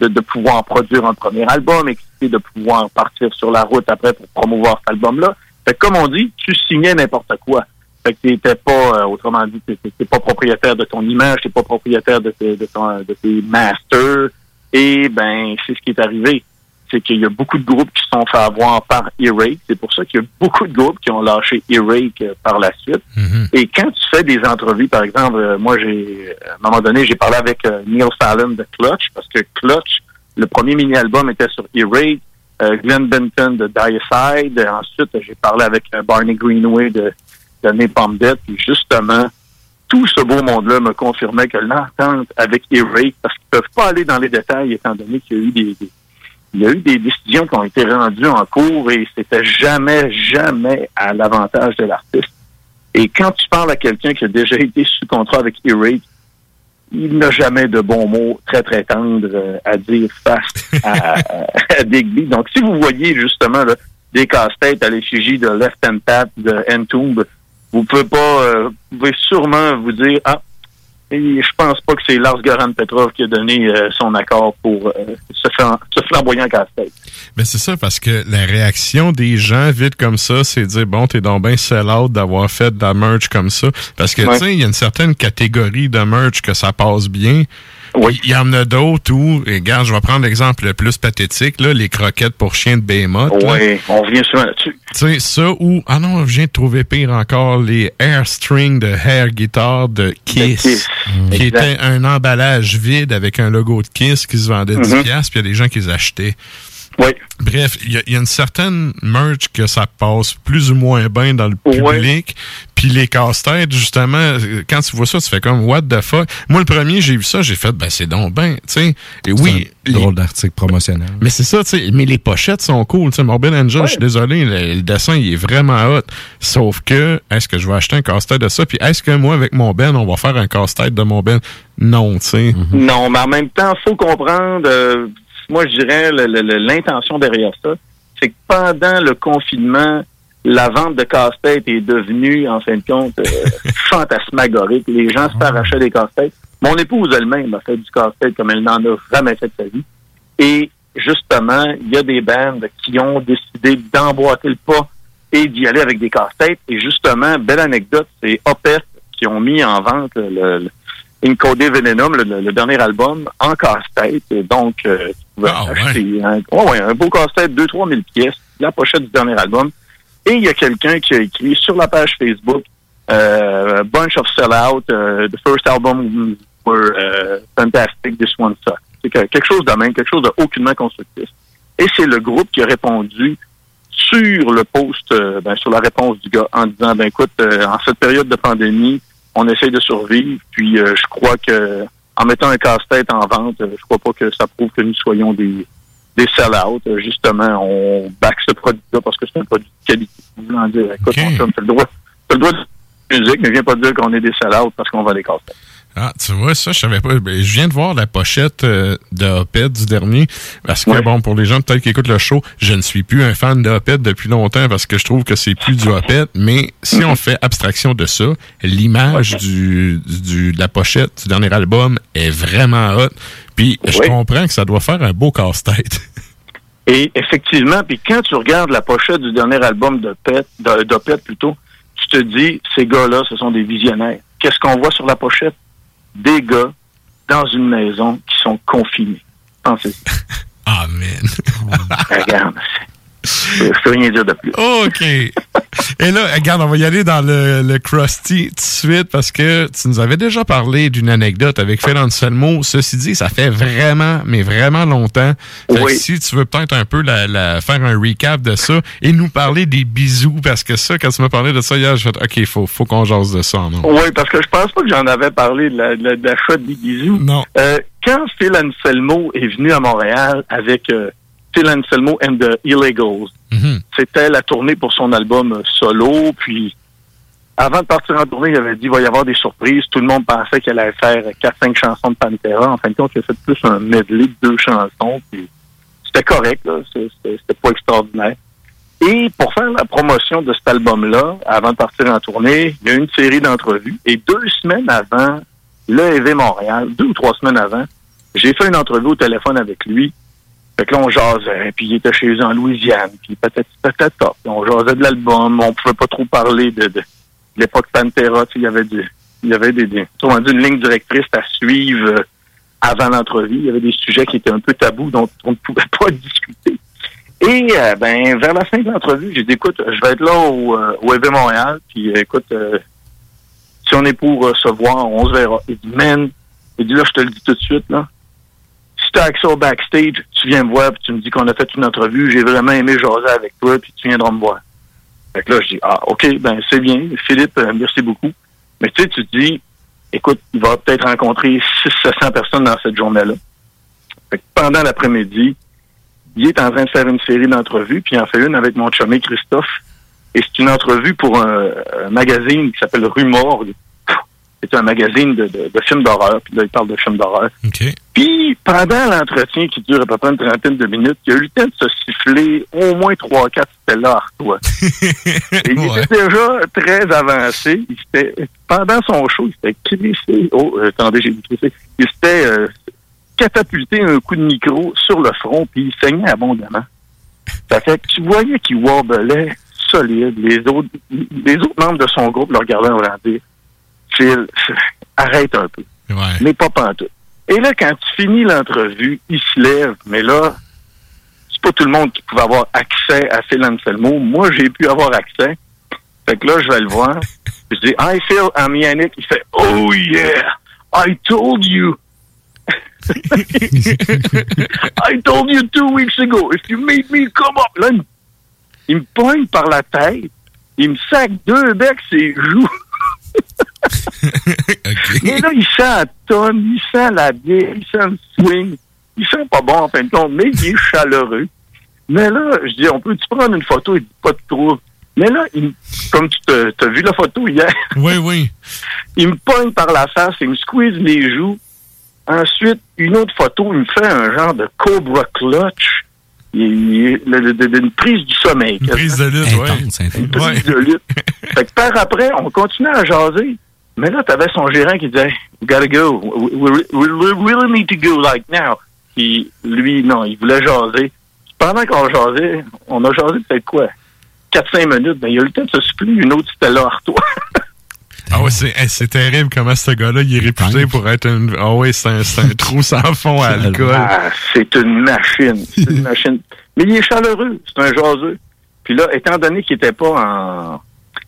de, de, pouvoir produire un premier album, excités de pouvoir partir sur la route après pour promouvoir cet album-là. Fait que, comme on dit, tu signais n'importe quoi. Fait que t'étais pas, euh, autrement dit, t'es pas propriétaire de ton image, t'es pas propriétaire de tes, de, ton, de tes masters. Et ben, c'est ce qui est arrivé. C'est qu'il y a beaucoup de groupes qui se sont fait avoir par Earache. C'est pour ça qu'il y a beaucoup de groupes qui ont lâché Earache euh, par la suite. Et quand tu fais des entrevues, par exemple, euh, moi, j'ai, à un moment donné, j'ai parlé avec euh, Neil Fallon de Clutch, parce que Clutch, le premier mini-album était sur euh, Glenn Benton de Diacide. Euh, Ensuite, j'ai parlé avec euh, Barney Greenway de, de Napalm Death. Puis justement, tout ce beau monde-là me confirmait que l'entente avec Earache, parce qu'ils peuvent pas aller dans les détails étant donné qu'il y a eu des, des, il y a eu des décisions qui ont été rendues en cours et c'était jamais, jamais à l'avantage de l'artiste. Et quand tu parles à quelqu'un qui a déjà été sous contrat avec E-Rate, il n'a jamais de bons mots très, très tendres euh, à dire face à, à Digby. Donc, si vous voyez justement des casse-têtes à l'effigie de Left Hand Pat, de Entomb, vous pouvez pas, euh, vous pouvez sûrement vous dire, ah, et je pense pas que c'est Lars Goran Petrov qui a donné euh, son accord pour euh, ce, flam- ce flamboyant casse-tête. Ben c'est ça, parce que la réaction des gens vite comme ça, c'est de dire bon, t'es donc bien sell-out d'avoir fait de la merch comme ça. Parce que Ouais. tu sais, il y a une certaine catégorie de merch que ça passe bien. Il y en a d'autres où, et regarde, je vais prendre l'exemple le plus pathétique, là, les croquettes pour chiens de Behemoth. Oui, on revient souvent là-dessus. Tu sais, ça ou, ah non, je viens de trouver pire encore, les air strings de hair guitar de Kiss, Kiss. qui Exact. était un emballage vide avec un logo de Kiss qui se vendait 10$, Mhm. piastres, puis il y a des gens qui les achetaient. Oui. Bref, il y, a- il y a une certaine merch que ça passe plus ou moins bien dans le public. Puis les casse-têtes, justement, quand tu vois ça, tu fais comme what the fuck? Moi, le premier, j'ai vu ça, j'ai fait, ben c'est donc ben, tu sais. Et oui, un drôle d'article promotionnel. mais c'est ça, tu sais. Mais les pochettes sont cool. Tu sais, Morbid Angel, je suis désolé, le, le dessin, il est vraiment hot. Sauf que, est-ce que je vais acheter un casse-tête de ça? Puis est-ce que moi, avec mon Ben, on va faire un casse-tête de mon Ben? Non, tu sais. Non, mais en même temps, faut comprendre, euh, moi je dirais l'intention derrière ça, c'est que pendant le confinement, la vente de casse-tête est devenue, en fin de compte, euh, fantasmagorique. Les gens se arrachaient des casse-têtes. Mon épouse elle-même a fait du casse-tête comme elle n'en a jamais fait de sa vie. Et justement, il y a des bandes qui ont décidé d'emboîter le pas et d'y aller avec des casse-têtes. Et justement, belle anecdote, c'est Opeth qui ont mis en vente le, le Incodé Venom, le, le dernier album, en casse-tête. Et Donc, euh, tu pouvais acheter un, ouais, ouais, un beau casse-tête, 2-3 000 pièces, la pochette du dernier album. Et il y a quelqu'un qui a écrit sur la page Facebook, euh, Bunch of Sellout, euh, the first album were euh, fantastic, this one sucks. C'est que- quelque chose de même, quelque chose de aucunement constructif. Et c'est le groupe qui a répondu sur le post, euh, ben, sur la réponse du gars en disant, ben écoute, euh, en cette période de pandémie, on essaie de survivre, puis euh, je crois que en mettant un casse-tête en vente, euh, je crois pas que ça prouve que nous soyons des des sell-out. Euh, Justement, on back ce produit-là parce que c'est un produit de qualité. Dire, écoute, chum, t'as le droit, t'as le droit de musique, mais viens pas dire qu'on est des sell-out parce qu'on va des casse-têtes. Ah, tu vois, ça, je savais pas. Ben, Je viens de voir la pochette euh, de du dernier. Parce que, bon, pour les gens peut-être qui écoutent le show, je ne suis plus un fan de depuis longtemps parce que je trouve que c'est plus du Opeth. Mais si on fait abstraction de ça, l'image du, du, de la pochette du dernier album est vraiment hot. Puis, je comprends que ça doit faire un beau casse-tête. Et effectivement, puis quand tu regardes la pochette du dernier album de Pet, de- d'Opeth plutôt, tu te dis, ces gars-là, ce sont des visionnaires. Qu'est-ce qu'on voit sur la pochette? Des gars dans une maison qui sont confinés. Pensez. Amen. Regarde. Je rien dire de plus. OK. Et là, regarde, on va y aller dans le, le Krusty tout de suite parce que tu nous avais déjà parlé d'une anecdote avec Phil Anselmo. Ceci dit, ça fait vraiment, mais vraiment longtemps. Fait que si tu veux peut-être un peu la, la- faire un recap de ça et nous parler des bisous parce que ça, quand tu m'as parlé de ça hier, j'ai fait OK, il faut, faut qu'on jase de ça. Non? Oui, parce que je pense pas que j'en avais parlé de la, de la, de des bisous. Non. Euh, quand Phil Anselmo est venu à Montréal avec euh, Phil Anselmo and the Illegals, Mhm. c'était la tournée pour son album euh, solo. Puis, avant de partir en tournée, il avait dit il va y avoir des surprises. Tout le monde pensait qu'elle allait faire 4-5 chansons de Pantera. En fin de compte, il a fait plus un medley de deux chansons. Puis, c'était correct, c'était pas extraordinaire. Et pour faire la promotion de cet album-là, avant de partir en tournée, il y a eu une série d'entrevues. Et deux semaines avant, l'EV Montréal, deux ou trois semaines avant, j'ai fait une entrevue au téléphone avec lui. Fait que là, on jasait, puis il était chez eux en Louisiane, puis peut-être peut-être top. On jasait de l'album, on pouvait pas trop parler de, de, de l'époque Pantera, il y avait il y avait des, des dit, une ligne directrice à suivre euh, avant l'entrevue. Il y avait des sujets qui étaient un peu tabous dont on ne pouvait pas discuter. Et euh, ben vers la fin de l'entrevue, j'ai dit écoute, je vais être là au, euh, au EV Montréal, puis euh, écoute, euh, si on est pour se voir, on se verra. Il dit man, il dit là, je te le dis tout de suite là. Si tu as accès au backstage, tu viens me voir, puis tu me dis qu'on a fait une entrevue, j'ai vraiment aimé jaser avec toi, puis tu viendras me voir. Fait que là, je dis ah ok, ben c'est bien, Philippe, euh, merci beaucoup. Mais tu sais, tu te dis, écoute, il va peut-être rencontrer 600 personnes dans cette journée-là. Fait que pendant l'après-midi, il est en train de faire une série d'entrevues, puis il en fait une avec mon chumé Christophe. Et c'est une entrevue pour un, un magazine qui s'appelle Rue Morgue. C'est un magazine de, de- de films d'horreur, puis là, il parle de films d'horreur. Puis, pendant l'entretien qui dure à peu près une trentaine de minutes, il a eu le temps de se siffler au moins trois, quatre Stella Artois. Et il était déjà très avancé. Il s'était, pendant son show, il s'était crissé. Oh, euh, attendez, j'ai dit crissé. Il s'était euh, catapulté un coup de micro sur le front, puis il saignait abondamment. Ça fait que tu voyais qu'il warblait solide. Les autres, les autres membres de son groupe le regardaient en dire Phil, arrête un peu. Mais pas pantoute. Et là, quand tu finis l'entrevue, il se lève, mais là, c'est pas tout le monde qui pouvait avoir accès à Phil Anselmo. Moi, j'ai pu avoir accès. Fait que là, je vais le voir. Je dis, Hi Phil, I'm Yannick. Il fait, Oh yeah, I told you. I told you two weeks ago, if you made me come up. Là, il me- pointe par la tête. Il me sac deux becs ses joues. Mais là, il sent la tonne, il sent la bière, il sent le swing. Il sent pas bon, en fin de compte, mais il est chaleureux. Mais là, je dis, on peut-tu prendre une photo? Il dit, pas de trouble? Mais là, il, comme tu as vu la photo hier, Oui, oui. il me pogne par la face, il me squeeze les joues. Ensuite, une autre photo, il me fait un genre de cobra clutch. Il, il- une prise du sommeil. Une prise de lutte, ouais. Une prise de lutte. fait que par après, on continuait à jaser. Mais là, t'avais son gérant qui disait, We gotta go. We, we- really need to go, like now. Puis lui, non, il voulait jaser. Pendant qu'on jasait, on a jasé peut-être quoi? 4-5 minutes. Ben, il a eu le temps de se supplir une autre Stella Artois. Ah ouais, c'est hey, c'est terrible comment ce gars-là, il est réputé pour être un... Ah ouais, c'est un, c'est un trou sans fond à alcool. Ah, c'est une machine. C'est une machine. Mais il est chaleureux. C'est un jaseux. Puis là, étant donné qu'il était pas en,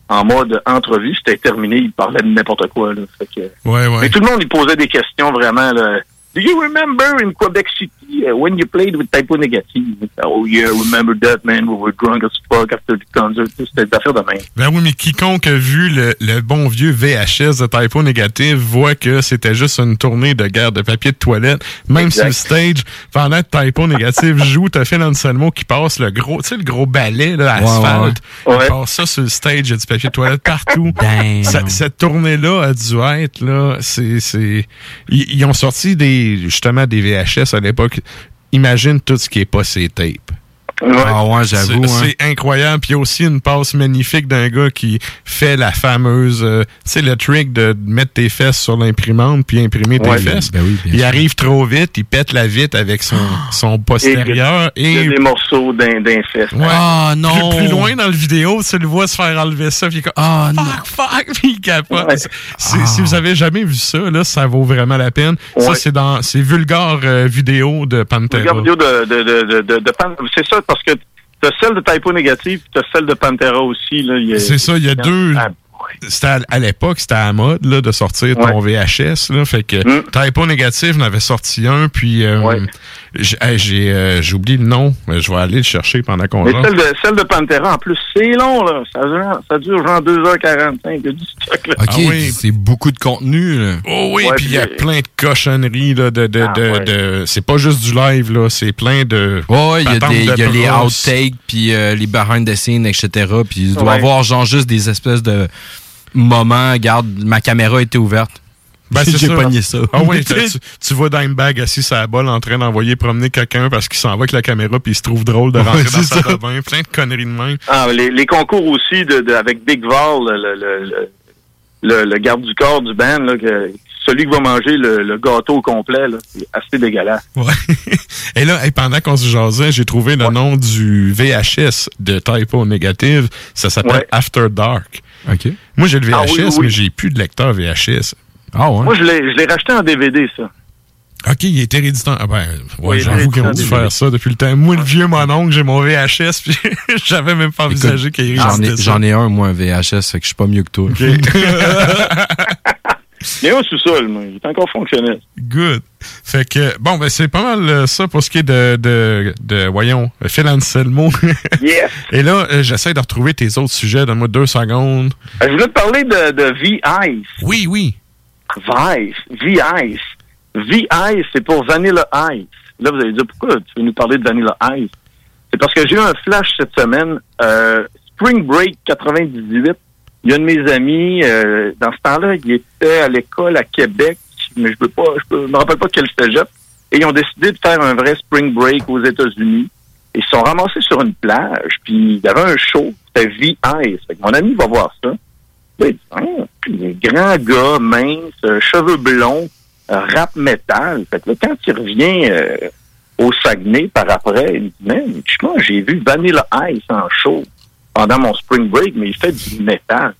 en mode entrevue, c'était terminé. Il parlait de n'importe quoi. Là. Fait que- Ouais, ouais. Mais tout le monde lui posait des questions vraiment. Là. Do you remember in Quebec City uh, when you played with typo négative? Oh yeah, remember that, man. We were drunk as fuck after the concert. C'était des affaires de même. Ben oui, mais quiconque a vu le, le bon vieux VHS de typo négatif voit que c'était juste une tournée de guerre de papier de toilette. Même Exact. sur le stage, pendant que typo négatif joue, t'as Phil Anselmo qui passe le gros, tu sais, le gros balai, là, Ouais, asphalte. ouais, Il passe ça sur le stage, il y a du papier de toilette partout. Ça- cette tournée-là a dû être, là, c'est, c'est, ils, ils ont sorti des, justement, des VHS à l'époque. Imagine tout ce qui est pas ces. Ah ouais, j'avoue, C'est hein. c'est incroyable. Puis il y a aussi une passe magnifique d'un gars qui fait la fameuse, euh, tu sais, le trick de mettre tes fesses sur l'imprimante puis imprimer tes fesses. Ben oui, il sûr. arrive trop vite, il pète la vitre avec son, son postérieur Il y et a des morceaux d'un d'un fest. Ouais. Ah, non. Plus, plus loin dans le vidéo, tu le vois se faire enlever ça, puis il est comme, Ah, fuck, fuck, puis il capote. Ouais. Si vous avez jamais vu ça, là, ça vaut vraiment la peine. Ça, c'est dans, c'est vulgar euh, vidéo de Pantera. Regarde vidéo de, de, de, de, de, de Pan- C'est ça, parce que t'as celle de typo négative, t'as celle de Pantera aussi. C'est ça, il y a deux. Ah, C'était à, à l'époque, c'était à la mode là, de sortir ton VHS. Là, fait que Mm. Typo Négatif en avait sorti un, puis euh, hey, j'ai, euh, j'ai oublié le nom. mais Je vais aller le chercher pendant qu'on celle de, celle de Pantera, en plus, c'est long, là. Ça dure, ça dure genre 2h45. Il y a du stock, là. OK, Ah oui. c'est beaucoup de contenu. Là. Oh oui, Ouais, puis il y a plein de cochonneries là, de, de, Ah, de, ouais. de- c'est pas juste du live là, c'est plein de Ouais, ouais, il y a, des, y a les outtakes, puis euh, les behind the scenes, etc. Puis il doit y Ouais. avoir genre juste des espèces de moments. Regarde, ma caméra était ouverte. Ben, c'est J'ai ça. pogné ça. Ah oui, tu, tu vois Dimebag assis sur la balle en train d'envoyer promener quelqu'un parce qu'il s'en va avec la caméra puis il se trouve drôle de rentrer Ouais, dans sa ça. de bain. Plein de conneries de même. Ah, les, les concours aussi de, de- avec Big Val, le, le, le, le, le garde du corps du band, là, que, celui qui va manger le, le gâteau au complet, là, c'est assez dégueulasse. Ouais. Et là, hey, pendant qu'on se jasait, j'ai trouvé le nom du VHS de Typo Négative. Ça s'appelle Ouais. After Dark. OK. Moi, j'ai le VHS, Ah oui, oui, oui. mais j'ai plus de lecteur VHS. Ah ouais? Moi, je l'ai je l'ai racheté en DVD, ça. OK, il est héréditaire. Ah ben, ouais, Oui, j'avoue qu'ils ont dû faire ça depuis le temps. Moi, le vieux mon oncle, j'ai mon VHS, puis j'avais même pas envisagé qu'il existait ça. j'en ai un, moi, un VHS, fait que je suis pas mieux que toi. Il y a un sous-sol, moi. Il est encore fonctionnel. Good. Fait que, bon, ben, c'est pas mal euh, ça pour ce qui est de, de, de voyons, Phil Anselmo. Yes! Et là, euh, j'essaie de retrouver tes autres sujets. Donne-moi deux secondes. Euh, Je voulais te parler de, de V-Ice. Oui, oui. Vice. V-Ice. V-Ice, c'est pour Vanilla Ice. Là, vous allez dire, pourquoi tu veux nous parler de Vanilla Ice? C'est parce que j'ai eu un flash cette semaine. Euh, Spring Break 98, il y a de mes amis, euh, dans ce temps-là, il était à l'école à Québec, mais je peux me rappelle pas quel cégep. Et ils ont décidé de faire un vrai Spring Break aux États-Unis. Ils se sont ramassés sur une plage, puis il y avait un show, c'était V-Ice. Mon ami va voir ça. Il un grand gars, mince, euh, cheveux blonds, euh, rap métal. Fait que là, quand il revient euh, au Saguenay par après, il me dit, man, moi, j'ai vu Vanilla Ice en show pendant mon spring break, mais il fait du métal.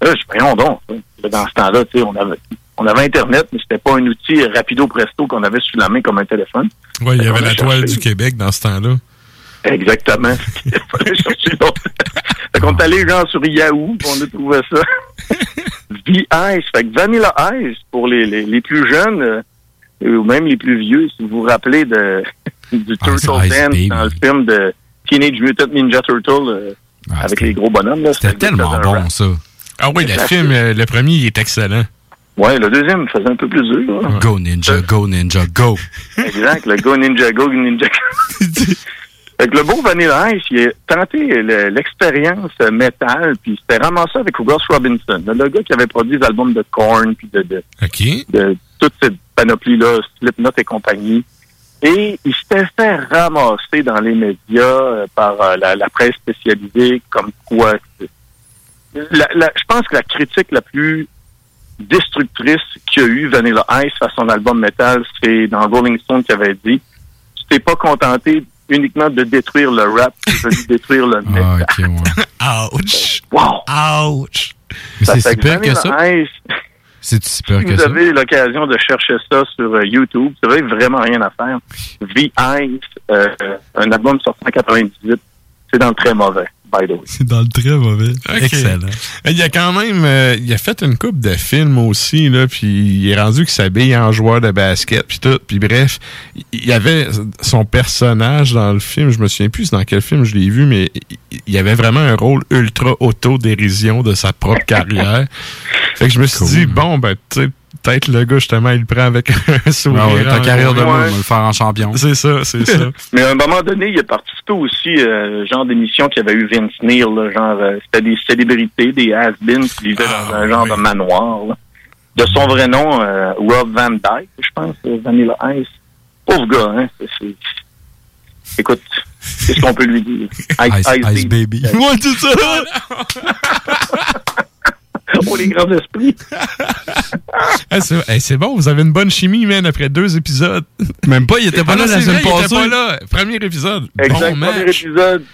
Là, je dis, voyons donc. Dans ce temps-là, tu sais, on avait, on avait Internet, mais c'était pas un outil rapido presto qu'on avait sous la main comme un téléphone. Ouais, il y avait la toile du Québec dans ce temps-là. Exactement. Il fallait chercher l'autre. fait qu'on est allé genre sur Yahoo, on a trouvé ça. V-Ice. Fait que Vanilla Ice, pour les, les, les plus jeunes, euh, ou même les plus vieux, si vous vous rappelez de, du Turtle Ice Dance dans le film de Teenage Mutant Ninja Turtle, euh, avec les gros bonhommes. là, C'était tellement bon, ça. Ah oui, le film, euh, le premier, il est excellent. Ouais, le deuxième faisait un peu plus dur. là. Go Ninja, go Ninja, go. Exact, le Go Ninja Go Ninja Go. Fait que le beau Vanilla Ice, il a tenté le- l'expérience euh, métal, puis il s'était ramassé avec Russ Robinson, le gars qui avait produit les albums de Korn, puis de, de, de toute cette panoplie-là, Slipknot et compagnie. Et il s'était fait ramasser dans les médias euh, par euh, la, la presse spécialisée, comme quoi... La- la- je pense que la critique la plus destructrice qu'il y a eu Vanilla Ice à son album Metal, c'est dans Rolling Stone qui avait dit Tu t'es pas contenté uniquement de détruire le rap, tu veux détruire le métal. Ouch! Wow! Ouch! Mais c'est si que pire que ça? Ice, C'est si pire si que vous ça? avez l'occasion de chercher ça sur euh, YouTube, vous avez vraiment rien à faire. V-Ice, euh, un album sorti en 98, c'est dans le très mauvais, by the way. C'est dans le très mauvais. Excellent. Il y a quand même, euh, il a fait une coupe de films aussi là, puis il est rendu qu'il s'habille en joueur de basket, puis tout, puis bref, il y avait son personnage dans le film, je me souviens plus dans quel film je l'ai vu, mais il- il y avait vraiment un rôle ultra auto-dérision de sa propre carrière. Fait que je me suis dit bon ben tu sais peut-être le gars justement il le prend avec un sourire. Ah ouais, ta carrière de Ouais. moi, on va le faire en champion. C'est ça, c'est ça. Mais à un moment donné, il a participé aussi euh, genre d'émission qui avait eu Vince Neil, là, genre euh, c'était des célébrités, des has-beens qui vivaient dans un genre de manoir. là. De son vrai nom, euh, Rob Van Dyke, je pense, euh, Vanilla Ice. Pauvre gars, hein. Écoute, qu'est-ce qu'on peut lui dire? Ice- Ice Baby. Ouais, c'est ça. oh, les grands esprits. Ah, c'est hey, c'est bon, vous avez une bonne chimie, man, après deux épisodes. Même pas, il était pas Ah là la c'est semaine vrai, il était passée. pas là. Premier épisode. Exact, bon premier match. épisode.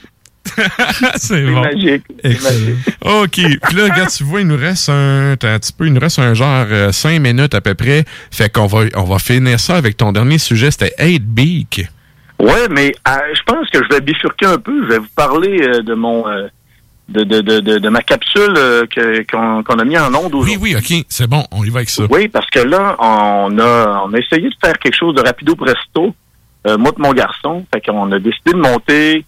c'est C'est bon. magique. c'est magique. OK. Puis là, regarde, tu vois, il nous reste un, petit peu, il nous reste un genre euh, cinq minutes à peu près. Fait qu'on va, on va finir ça avec ton dernier sujet, c'était 8 Beak. Ouais, mais euh, je pense que je vais bifurquer un peu. Je vais vous parler euh, de mon euh, de, de, de, de, de ma capsule euh, que- qu'on qu'on a mis en onde aujourd'hui. Oui, oui, OK. C'est bon, on y va avec ça. Oui, parce que là, on a, on a essayé de faire quelque chose de rapido presto, euh, moi et mon garçon. Fait qu'on a décidé de monter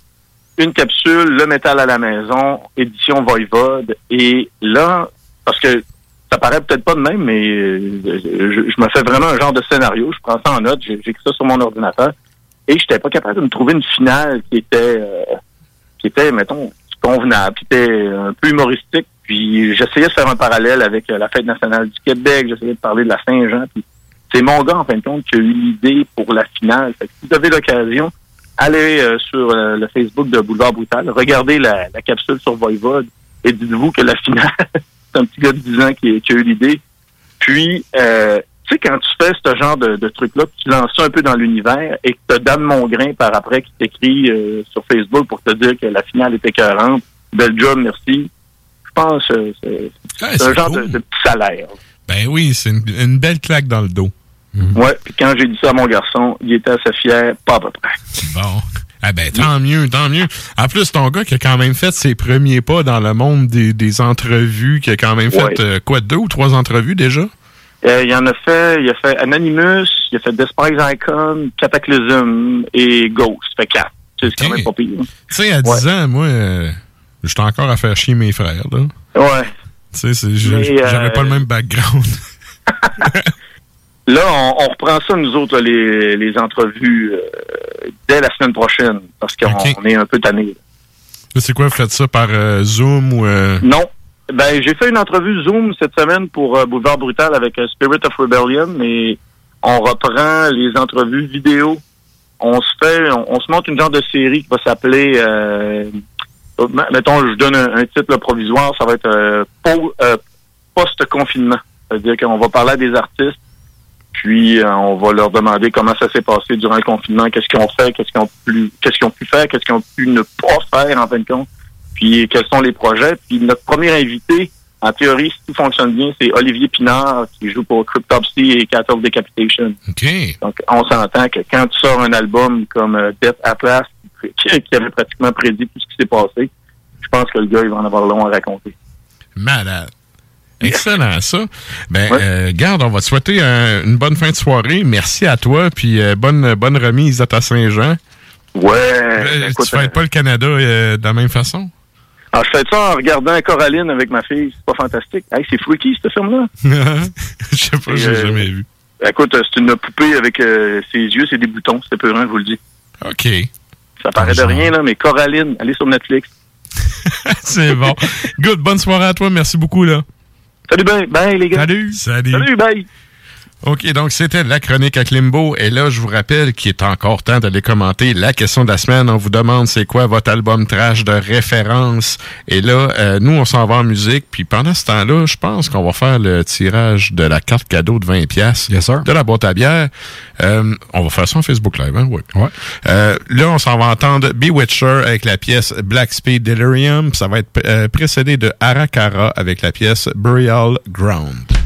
une capsule, le métal à la maison, édition Voivode. Et là, parce que ça paraît peut-être pas de même, mais euh, je, je me fais vraiment un genre de scénario. Je prends ça en note, j'ai- j'écris ça sur mon ordinateur. Et j'étais pas capable de me trouver une finale qui était, euh, qui était, mettons, convenable, qui était un peu humoristique. Puis j'essayais de faire un parallèle avec euh, la fête nationale du Québec, j'essayais de parler de la Saint-Jean. Puis c'est mon gars, en fin de compte, qui a eu l'idée pour la finale. Fait que si vous avez l'occasion, allez euh, sur euh, le Facebook de Boulevard Brutal, regardez la, la capsule sur Voivode et dites-vous que la finale, c'est un petit gars de 10 ans qui, qui a eu l'idée. Puis, euh, tu sais, quand tu fais ce genre de, de truc-là, tu lances ça un peu dans l'univers et que tu as Dan Mongrain par après qui t'écrit euh, sur Facebook pour te dire que la finale était écœurante, bel job, merci. Je pense que c'est Ouais, c'est c'est un genre cool. de, de petit salaire. Ben oui, c'est une, une belle claque dans le dos. Ouais, puis quand j'ai dit ça à mon garçon, il était assez fier, pas à peu près. Bon. Ah ben, tant mieux, tant mieux. En plus, ton gars qui a quand même fait ses premiers pas dans le monde des, des entrevues, qui a quand même fait, Ouais. euh, quoi, deux ou trois entrevues déjà? Euh, il en a fait, il a fait Anonymous, il a fait Despise Icon, Cataclysm et Ghost. Fait quatre. C'est quand même pas pire. Tu sais, à 10 ans, moi, euh, j'étais encore à faire chier mes frères, là. Ouais. Tu sais, Mais, j'avais euh, pas le même background. là, on, on reprend ça, nous autres, là, les, les entrevues, euh, dès la semaine prochaine, parce qu'on on est un peu tannés. C'est quoi, vous faites ça par euh, Zoom ou... euh, Non. Ben, j'ai fait une entrevue Zoom cette semaine pour euh, Boulevard Brutal avec euh, Spirit of Rebellion, mais on reprend les entrevues vidéo. On se fait, on, se monte une genre de série qui va s'appeler, euh, mettons, je donne un, titre provisoire, ça va être po- post-confinement. C'est-à-dire qu'on va parler à des artistes, puis on va leur demander comment ça s'est passé durant le confinement, qu'est-ce qu'ils ont fait, qu'est-ce qu'ils ont pu, qu'est-ce qu'ils ont pu faire, qu'est-ce qu'ils ont pu ne pas faire en fin de compte, puis quels sont les projets? Puis notre premier invité, en théorie, si tout fonctionne bien, c'est Olivier Pinard qui joue pour Cryptopsy et Cattle Decapitation. OK. Donc on s'entend que quand tu sors un album comme euh, Death Atlas, qui, avait pratiquement prédit tout ce qui s'est passé, je pense que le gars, il va en avoir long à raconter. Malade. Excellent, ça. Ben, euh, garde, on va te souhaiter un- une bonne fin de soirée. Merci à toi, puis euh, bonne, bonne remise à ta Saint-Jean. Ouais. Euh, écoute, tu fêtes pas le Canada de la même façon? Alors, je fais ça en regardant Coraline avec ma fille. C'est pas fantastique. Hey, c'est freaky, cette film-là. Je sais pas, j'ai Euh, jamais vu. Écoute, euh, c'est une poupée avec euh, ses yeux, c'est des boutons. C'est peurant, je vous le dis. OK. Ça paraît de rien, là, mais Coraline, allez sur Netflix. C'est bon. Good, bonne soirée à toi. Merci beaucoup, là. Salut, bye, bye les gars. Salut. Salut. Salut, bye. OK, donc c'était la chronique à Klimbo. Et là, je vous rappelle qu'il est encore temps d'aller commenter la question de la semaine. On vous demande c'est quoi votre album trash de référence. Et là, euh, nous, on s'en va en musique. Puis pendant ce temps-là, je pense qu'on va faire le tirage de la carte cadeau de 20 pièces de la boîte à bière. Euh, on va faire ça en Facebook Live, hein? Oui. Euh, là, on s'en va entendre Bewitcher avec la pièce Black Speed Delirium. Ça va être précédé de Arakara avec la pièce Burial Ground.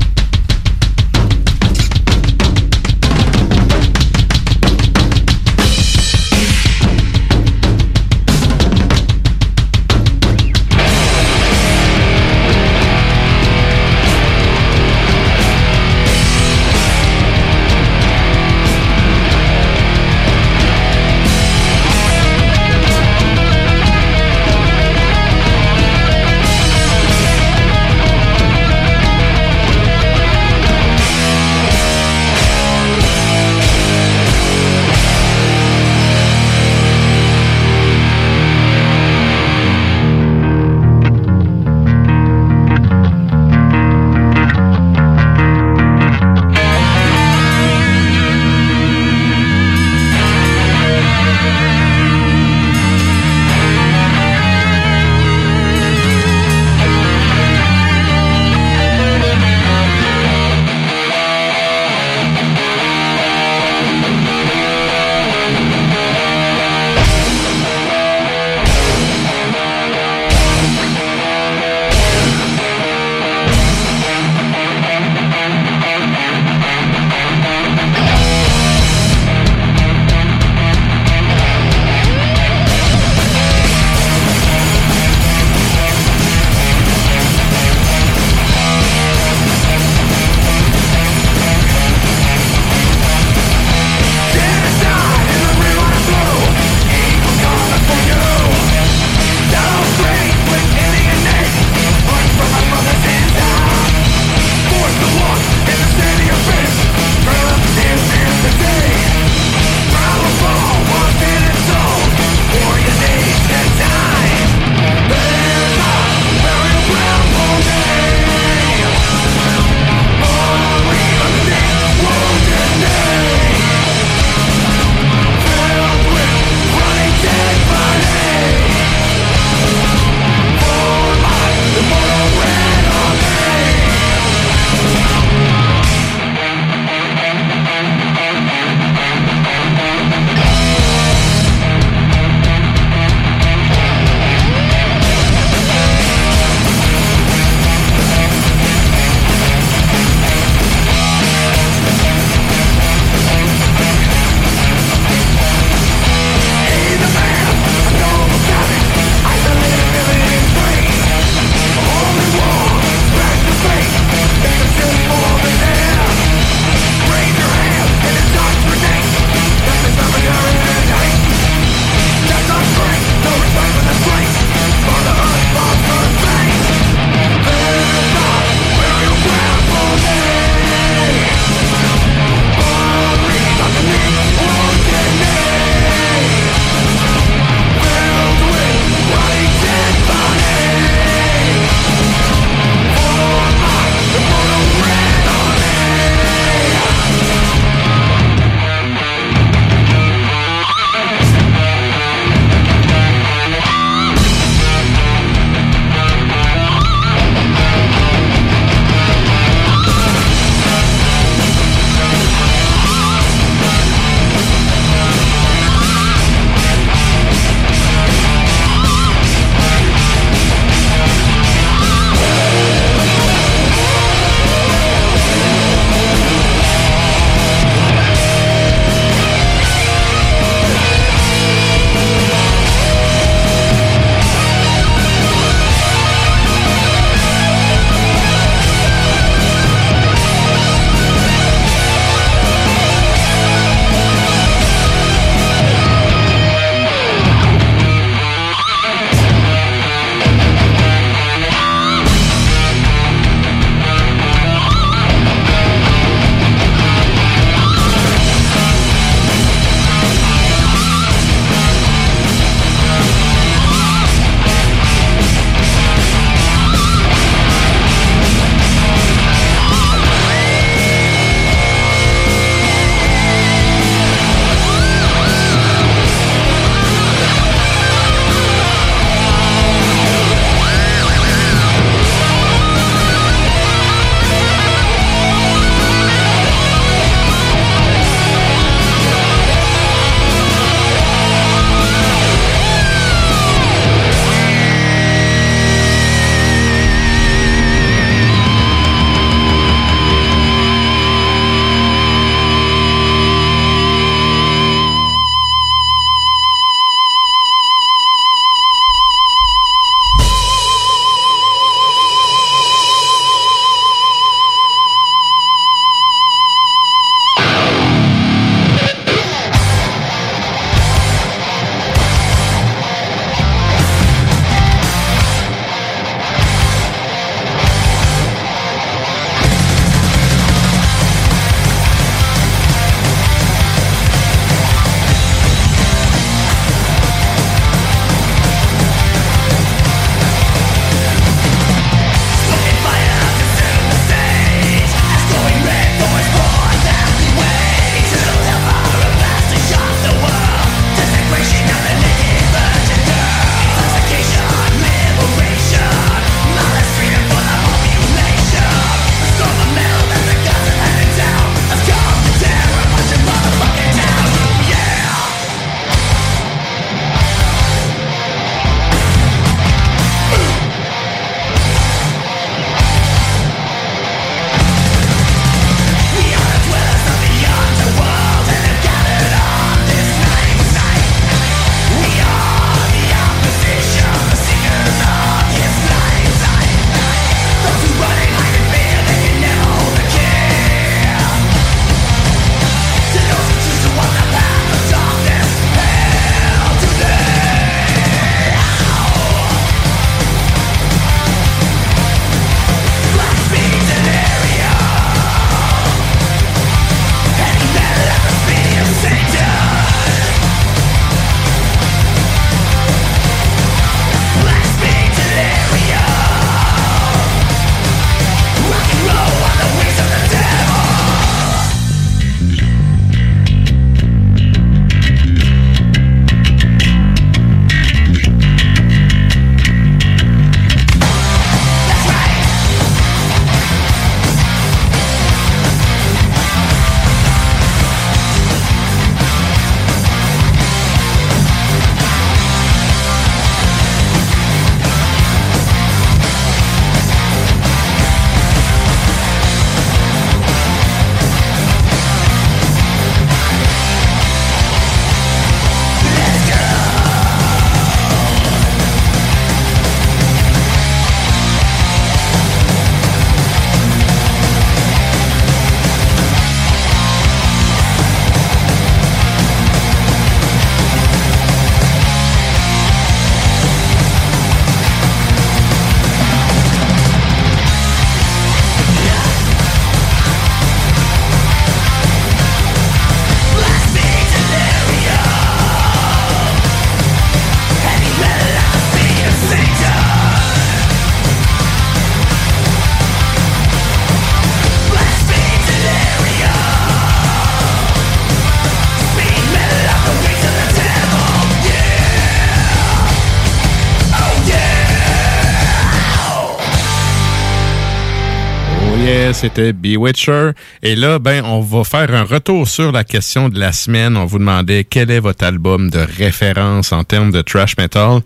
C'était Bewitcher. Et là, ben, on va faire un retour sur la question de la semaine. On vous demandait quel est votre album de référence en termes de trash metal.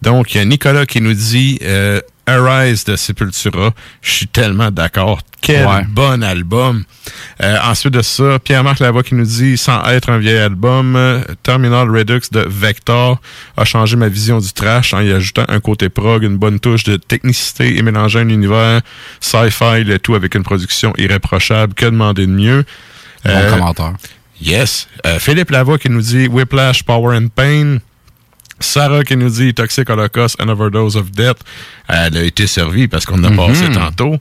Donc, il y a Nicolas qui nous dit euh, Arise de Sepultura. Je suis tellement d'accord. Quel Ouais. bon album. Euh, ensuite de ça, Pierre-Marc Lavoie qui nous dit, sans être un vieil album, euh, Terminal Redux de Vector a changé ma vision du trash en y ajoutant un côté prog, une bonne touche de technicité et mélangeant un univers sci-fi, le tout avec une production irréprochable. Que demander de mieux? Bon commentaire. Yes. Euh, Philippe Lavoie qui nous dit Whiplash, Power and Pain. Sarah qui nous dit Toxic Holocaust, An Overdose of Death. Elle a été servie parce qu'on a Mhm. passé tantôt.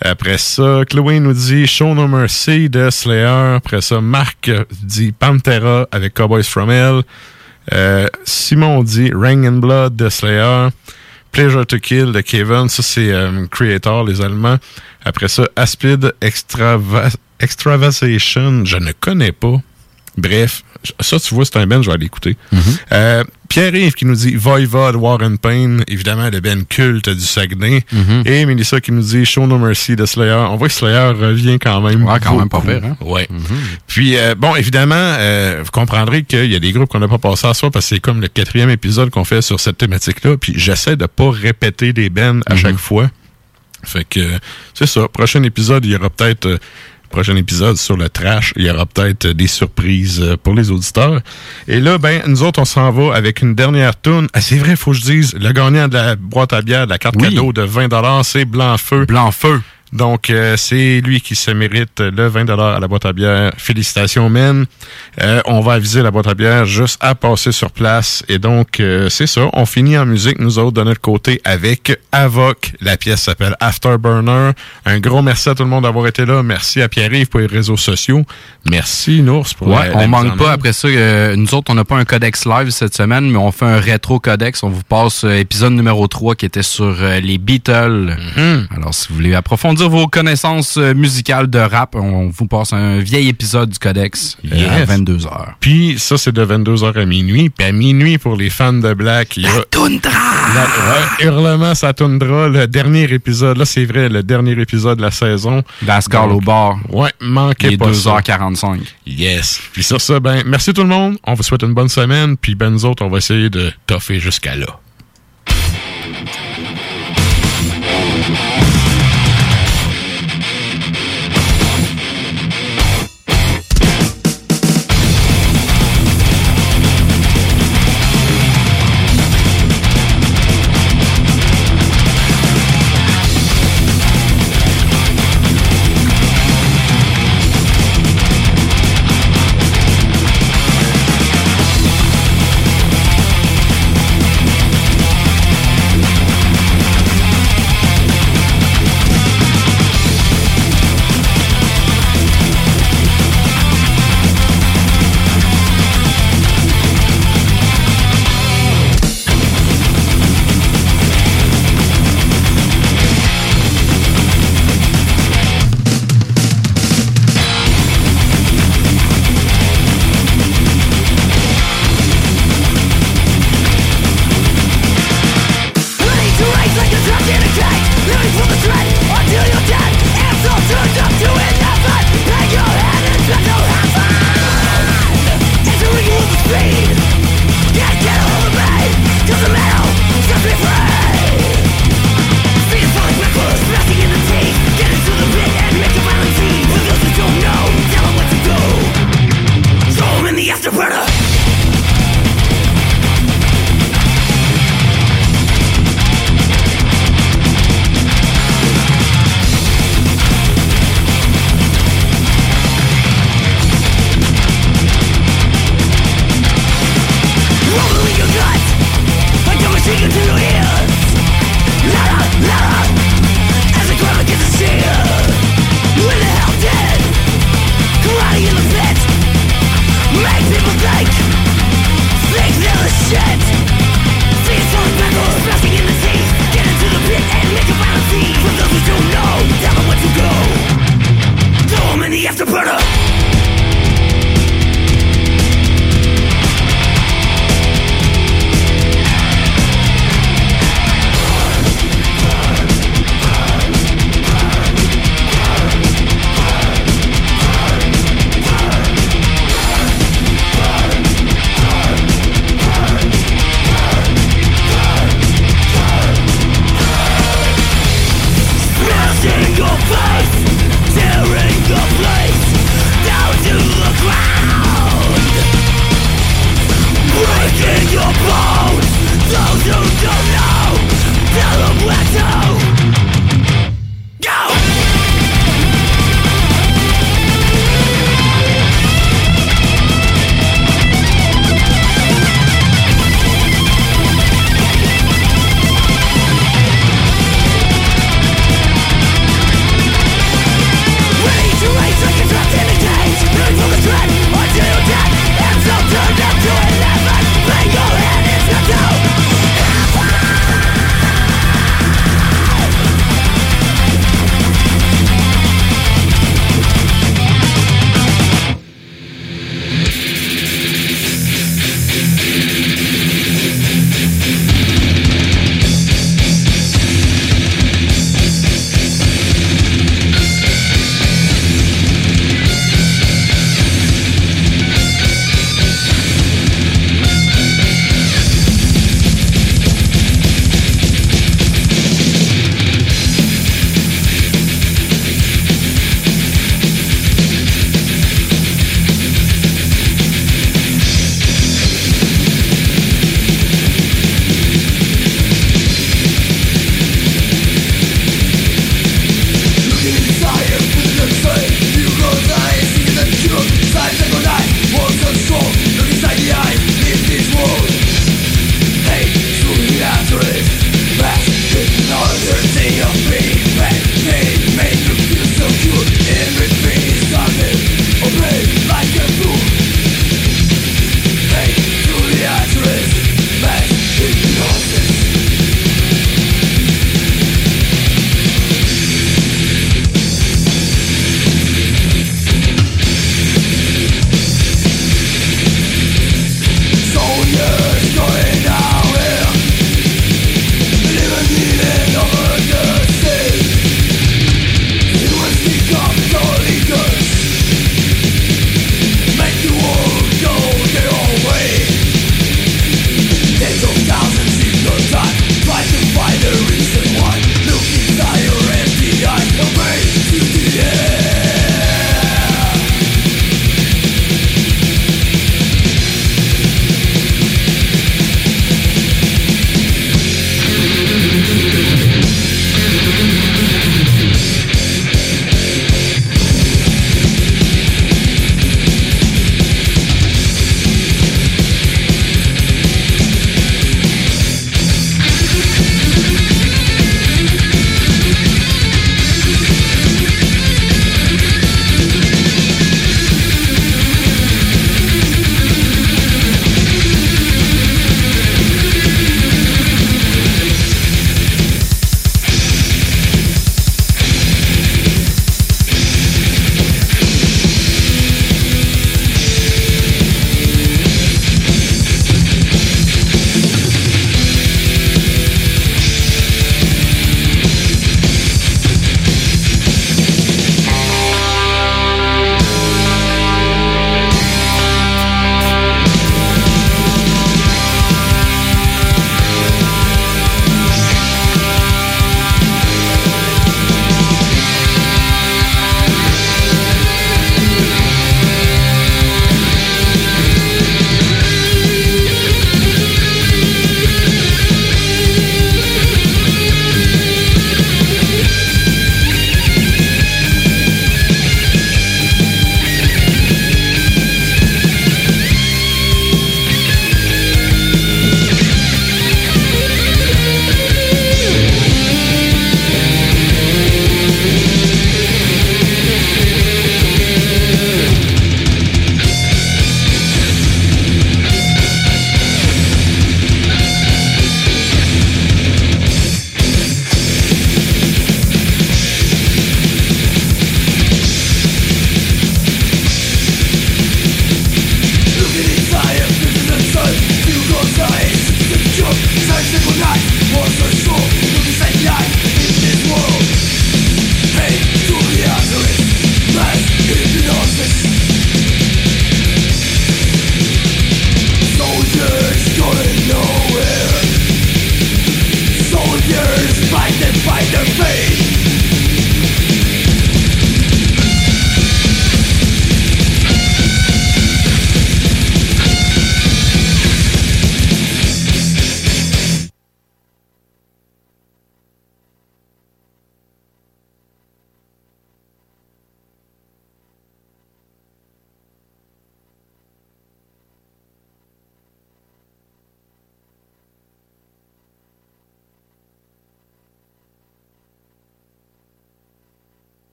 Après ça, Chloé nous dit Show No Mercy de Slayer. Après ça, Marc dit Pantera avec Cowboys From Hell. Euh, Simon dit Ring and Blood de Slayer. Pleasure to Kill de Kevin. Ça, c'est euh, Creator, les Allemands. Après ça, Aspid Extrava Extravasation. Je ne connais pas. Bref, ça, tu vois, c'est un Ben, je vais aller écouter. Euh, Pierre-Yves qui nous dit Voivod, War and Pain, évidemment, le Ben culte du Saguenay. Et Melissa qui nous dit Show No Mercy de Slayer. On voit que Slayer revient quand même. Ouais, quand même pas pire, hein? Ouais. Puis, euh, bon, évidemment, euh, vous comprendrez qu'il y a des groupes qu'on n'a pas passé à soi parce que c'est comme le quatrième épisode qu'on fait sur cette thématique-là. Puis, j'essaie de pas répéter des bands à chaque fois. Fait que, c'est ça. Prochain épisode, il y aura peut-être... prochain épisode sur le trash, il y aura peut-être euh, des surprises euh, pour les auditeurs. Et là, ben, nous autres, on s'en va avec une dernière tourne. Ah, c'est vrai, faut que je dise, le gagnant de la boîte à bière, de la carte Oui. cadeau de 20 c'est Blanc-Feu. Blanc-Feu. Donc, euh, c'est lui qui se mérite le 20 à la boîte à bière. Félicitations, men. Euh, on va aviser la boîte à bière juste à passer sur place. Et donc, euh, c'est ça. On finit en musique, nous autres, de notre côté, avec Avoc. La pièce s'appelle Afterburner. Un gros merci à tout le monde d'avoir été là. Merci à Pierre-Yves pour les réseaux sociaux. Merci, Nours, pour Ouais, la- on manque pas après ça. nous autres, on n'a pas un codex live cette semaine, mais on fait un rétro codex. On vous passe épisode numéro 3 qui était sur les Beatles. Mhm. Alors, si vous voulez approfondir vos connaissances euh, musicales de rap, on vous passe un vieil épisode du codex euh, à Yes. 22h. Puis ça, c'est de 22h à minuit. Puis à minuit, pour les fans de Black, il y a... Tundra! ouais, Hurlement, ça tundra. Le dernier épisode, là, c'est vrai, le dernier épisode de la saison. Lascar Donc, au bar. Ouais, manquez Il est pas ça. 2h45. Yes. Puis sur ça, ben, merci tout le monde. On vous souhaite une bonne semaine. Puis ben, nous autres, on va essayer de toffer jusqu'à là.